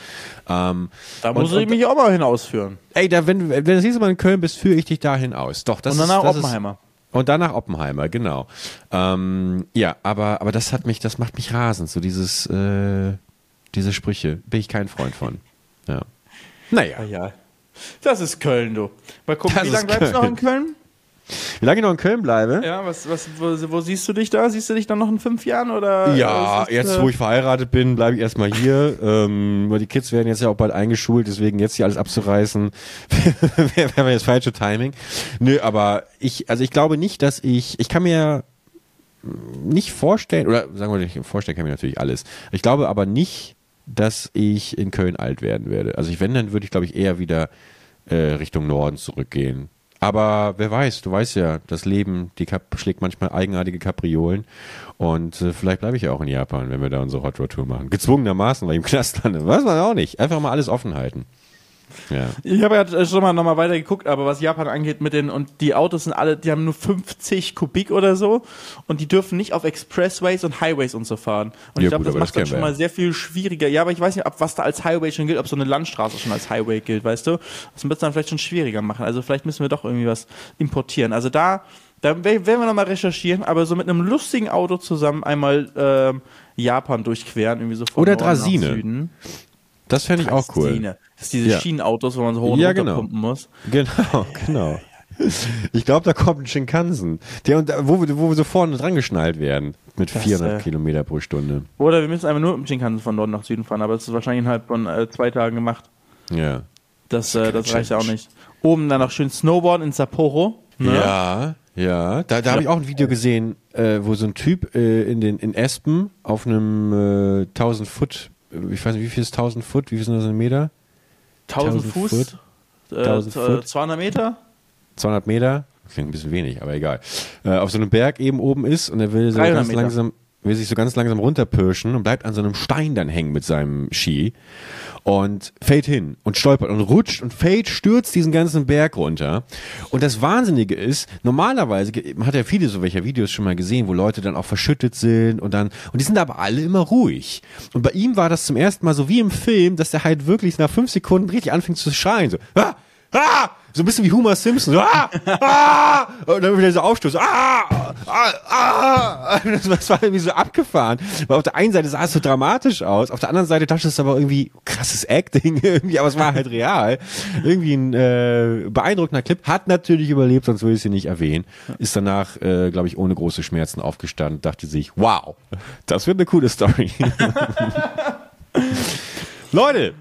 Ähm, Da muss und- ich mich auch mal hinausführen. Ey, da, wenn, wenn du das nächste Mal in Köln bist, führe ich dich dahin aus. Doch, das Und danach ist, das Oppenheimer. Ist, und danach Oppenheimer, genau. Ähm, ja, aber, aber das hat mich, das macht mich rasend, so dieses, äh, diese Sprüche. Bin ich kein Freund von. Ja. Naja. Ah, ja. Das ist Köln, du. Mal gucken, Das wie lange bleibst du noch in Köln? Wie lange ich noch in Köln bleibe? Ja, was, was, wo, wo siehst du dich da? Siehst du dich dann noch in fünf Jahren oder? Ja, ist jetzt äh, wo ich verheiratet bin, bleibe ich erstmal hier. Ähm, weil die Kids werden jetzt ja auch bald eingeschult, deswegen jetzt hier alles abzureißen, wäre wär das falsche Timing. Nö, aber ich, also ich glaube nicht, dass ich, ich kann mir nicht vorstellen, oder sagen wir nicht, vorstellen kann ich mir natürlich alles. Ich glaube aber nicht, dass ich in Köln alt werden werde. Also ich, wenn, dann würde ich glaube ich eher wieder äh, Richtung Norden zurückgehen. Aber wer weiß, du weißt ja, das Leben, die Kap schlägt manchmal eigenartige Kapriolen und äh, vielleicht bleibe ich ja auch in Japan, wenn wir da unsere Hot Rod Tour machen. Gezwungenermaßen, weil ich im Knast lande. Weiß man auch nicht. Einfach mal alles offen halten. Ja. Ich habe ja schon mal nochmal weiter geguckt, aber was Japan angeht mit den, und die Autos sind alle, die haben nur 50 Kubik oder so und die dürfen nicht auf Expressways und Highways und so fahren. Und Ja, ich glaube, das macht das dann schon mal sehr viel schwieriger. Ja, aber ich weiß nicht, ob was da als Highway schon gilt, ob so eine Landstraße schon als Highway gilt, weißt du? Das wird es dann vielleicht schon schwieriger machen. Also vielleicht müssen wir doch irgendwie was importieren. Also da, da we- werden wir nochmal recherchieren, aber so mit einem lustigen Auto zusammen einmal ähm, Japan durchqueren, irgendwie so von Oder Norden nach Draisine. Süden. Das fände ich auch cool. Das ist diese Ja. Schienenautos, wo man so hoch und Ja, genau. pumpen muss. Genau, genau. Ich glaube, da kommt ein Shinkansen, der wo wir, wo wir so vorne dran geschnallt werden mit Das, 400 äh, Kilometer pro Stunde. Oder wir müssen einfach nur mit dem Shinkansen von Norden nach Süden fahren, aber das ist wahrscheinlich innerhalb von äh, zwei Tagen gemacht. Ja. Das, äh, das reicht ja auch nicht. Oben dann noch schön Snowboarden in Sapporo. Ne? Ja, ja. Da, da habe ich auch ein Video gesehen, äh, wo so ein Typ äh, in den in Espen auf einem äh, 1000 Foot, äh, ich weiß nicht, wie viel ist 1000 Foot, wie viel sind das in Meter? 1000 1000 Fuß, Foot. äh, 1000 z- Foot. 200 Meter. 200 Meter? Klingt ein bisschen wenig, aber egal. Äh, auf so einem Berg eben oben ist und er will so 300 ganz Meter. langsam, will sich so ganz langsam runterpirschen und bleibt an so einem Stein dann hängen mit seinem Ski und fällt hin und stolpert und rutscht und fällt, stürzt diesen ganzen Berg runter. Und das Wahnsinnige ist, normalerweise, man hat ja viele so welcher Videos schon mal gesehen, wo Leute dann auch verschüttet sind und dann, und die sind aber alle immer ruhig. Und bei ihm war das zum ersten Mal so wie im Film, dass der halt wirklich nach fünf Sekunden richtig anfängt zu schreien, so, ah, ah, so ein bisschen wie Homer Simpson, so, ah, ah, und dann wieder so Aufstoß, ah, ah, ah, das war- irgendwie so abgefahren. Weil auf der einen Seite sah es so dramatisch aus, auf der anderen Seite dachte es aber irgendwie krasses Acting irgendwie, aber es war halt real. Irgendwie ein äh, beeindruckender Clip, hat natürlich überlebt, sonst würde ich sie nicht erwähnen. Ist danach, äh, glaube ich, ohne große Schmerzen aufgestanden, dachte sich, wow, das wird eine coole Story. Leute,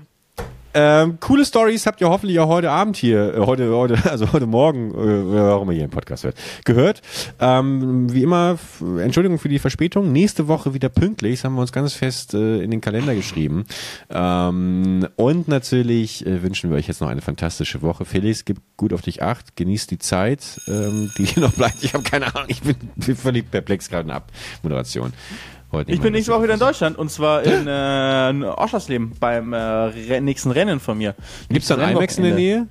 ähm, coole Stories habt ihr hoffentlich auch heute Abend hier, äh, heute, heute, also heute Morgen, äh, wer auch immer hier im Podcast hört, gehört. Ähm, wie immer, Entschuldigung für die Verspätung. Nächste Woche wieder pünktlich, das haben wir uns ganz fest äh, in den Kalender geschrieben. Ähm, und natürlich äh, wünschen wir euch jetzt noch eine fantastische Woche. Felix, gib gut auf dich acht, genießt die Zeit, ähm, die hier noch bleibt. Ich habe keine Ahnung, ich bin, bin völlig perplex gerade in der Abmoderation. Heute Ich bin nächste Woche wieder in Deutschland und zwar in äh, Oschersleben beim äh, nächsten Rennen von mir. Gibt's da ein IMAX in der Nähe?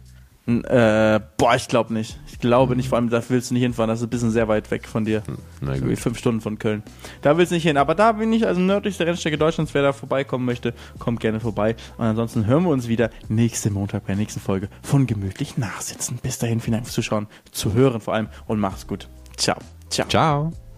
Äh, boah, ich glaube nicht. Ich glaube nicht, vor allem da willst du nicht hinfahren, das ist ein bisschen sehr weit weg von dir. Na So wie gut. fünf Stunden von Köln. Da willst du nicht hin, aber da bin ich, also nördlichste Rennstrecke Deutschlands, wer da vorbeikommen möchte, kommt gerne vorbei. Und ansonsten hören wir uns wieder nächsten Montag bei der nächsten Folge von Gemütlich Nachsitzen. Bis dahin, vielen Dank fürs Zuschauen, zu hören vor allem und macht's gut. Ciao. Ciao. Ciao.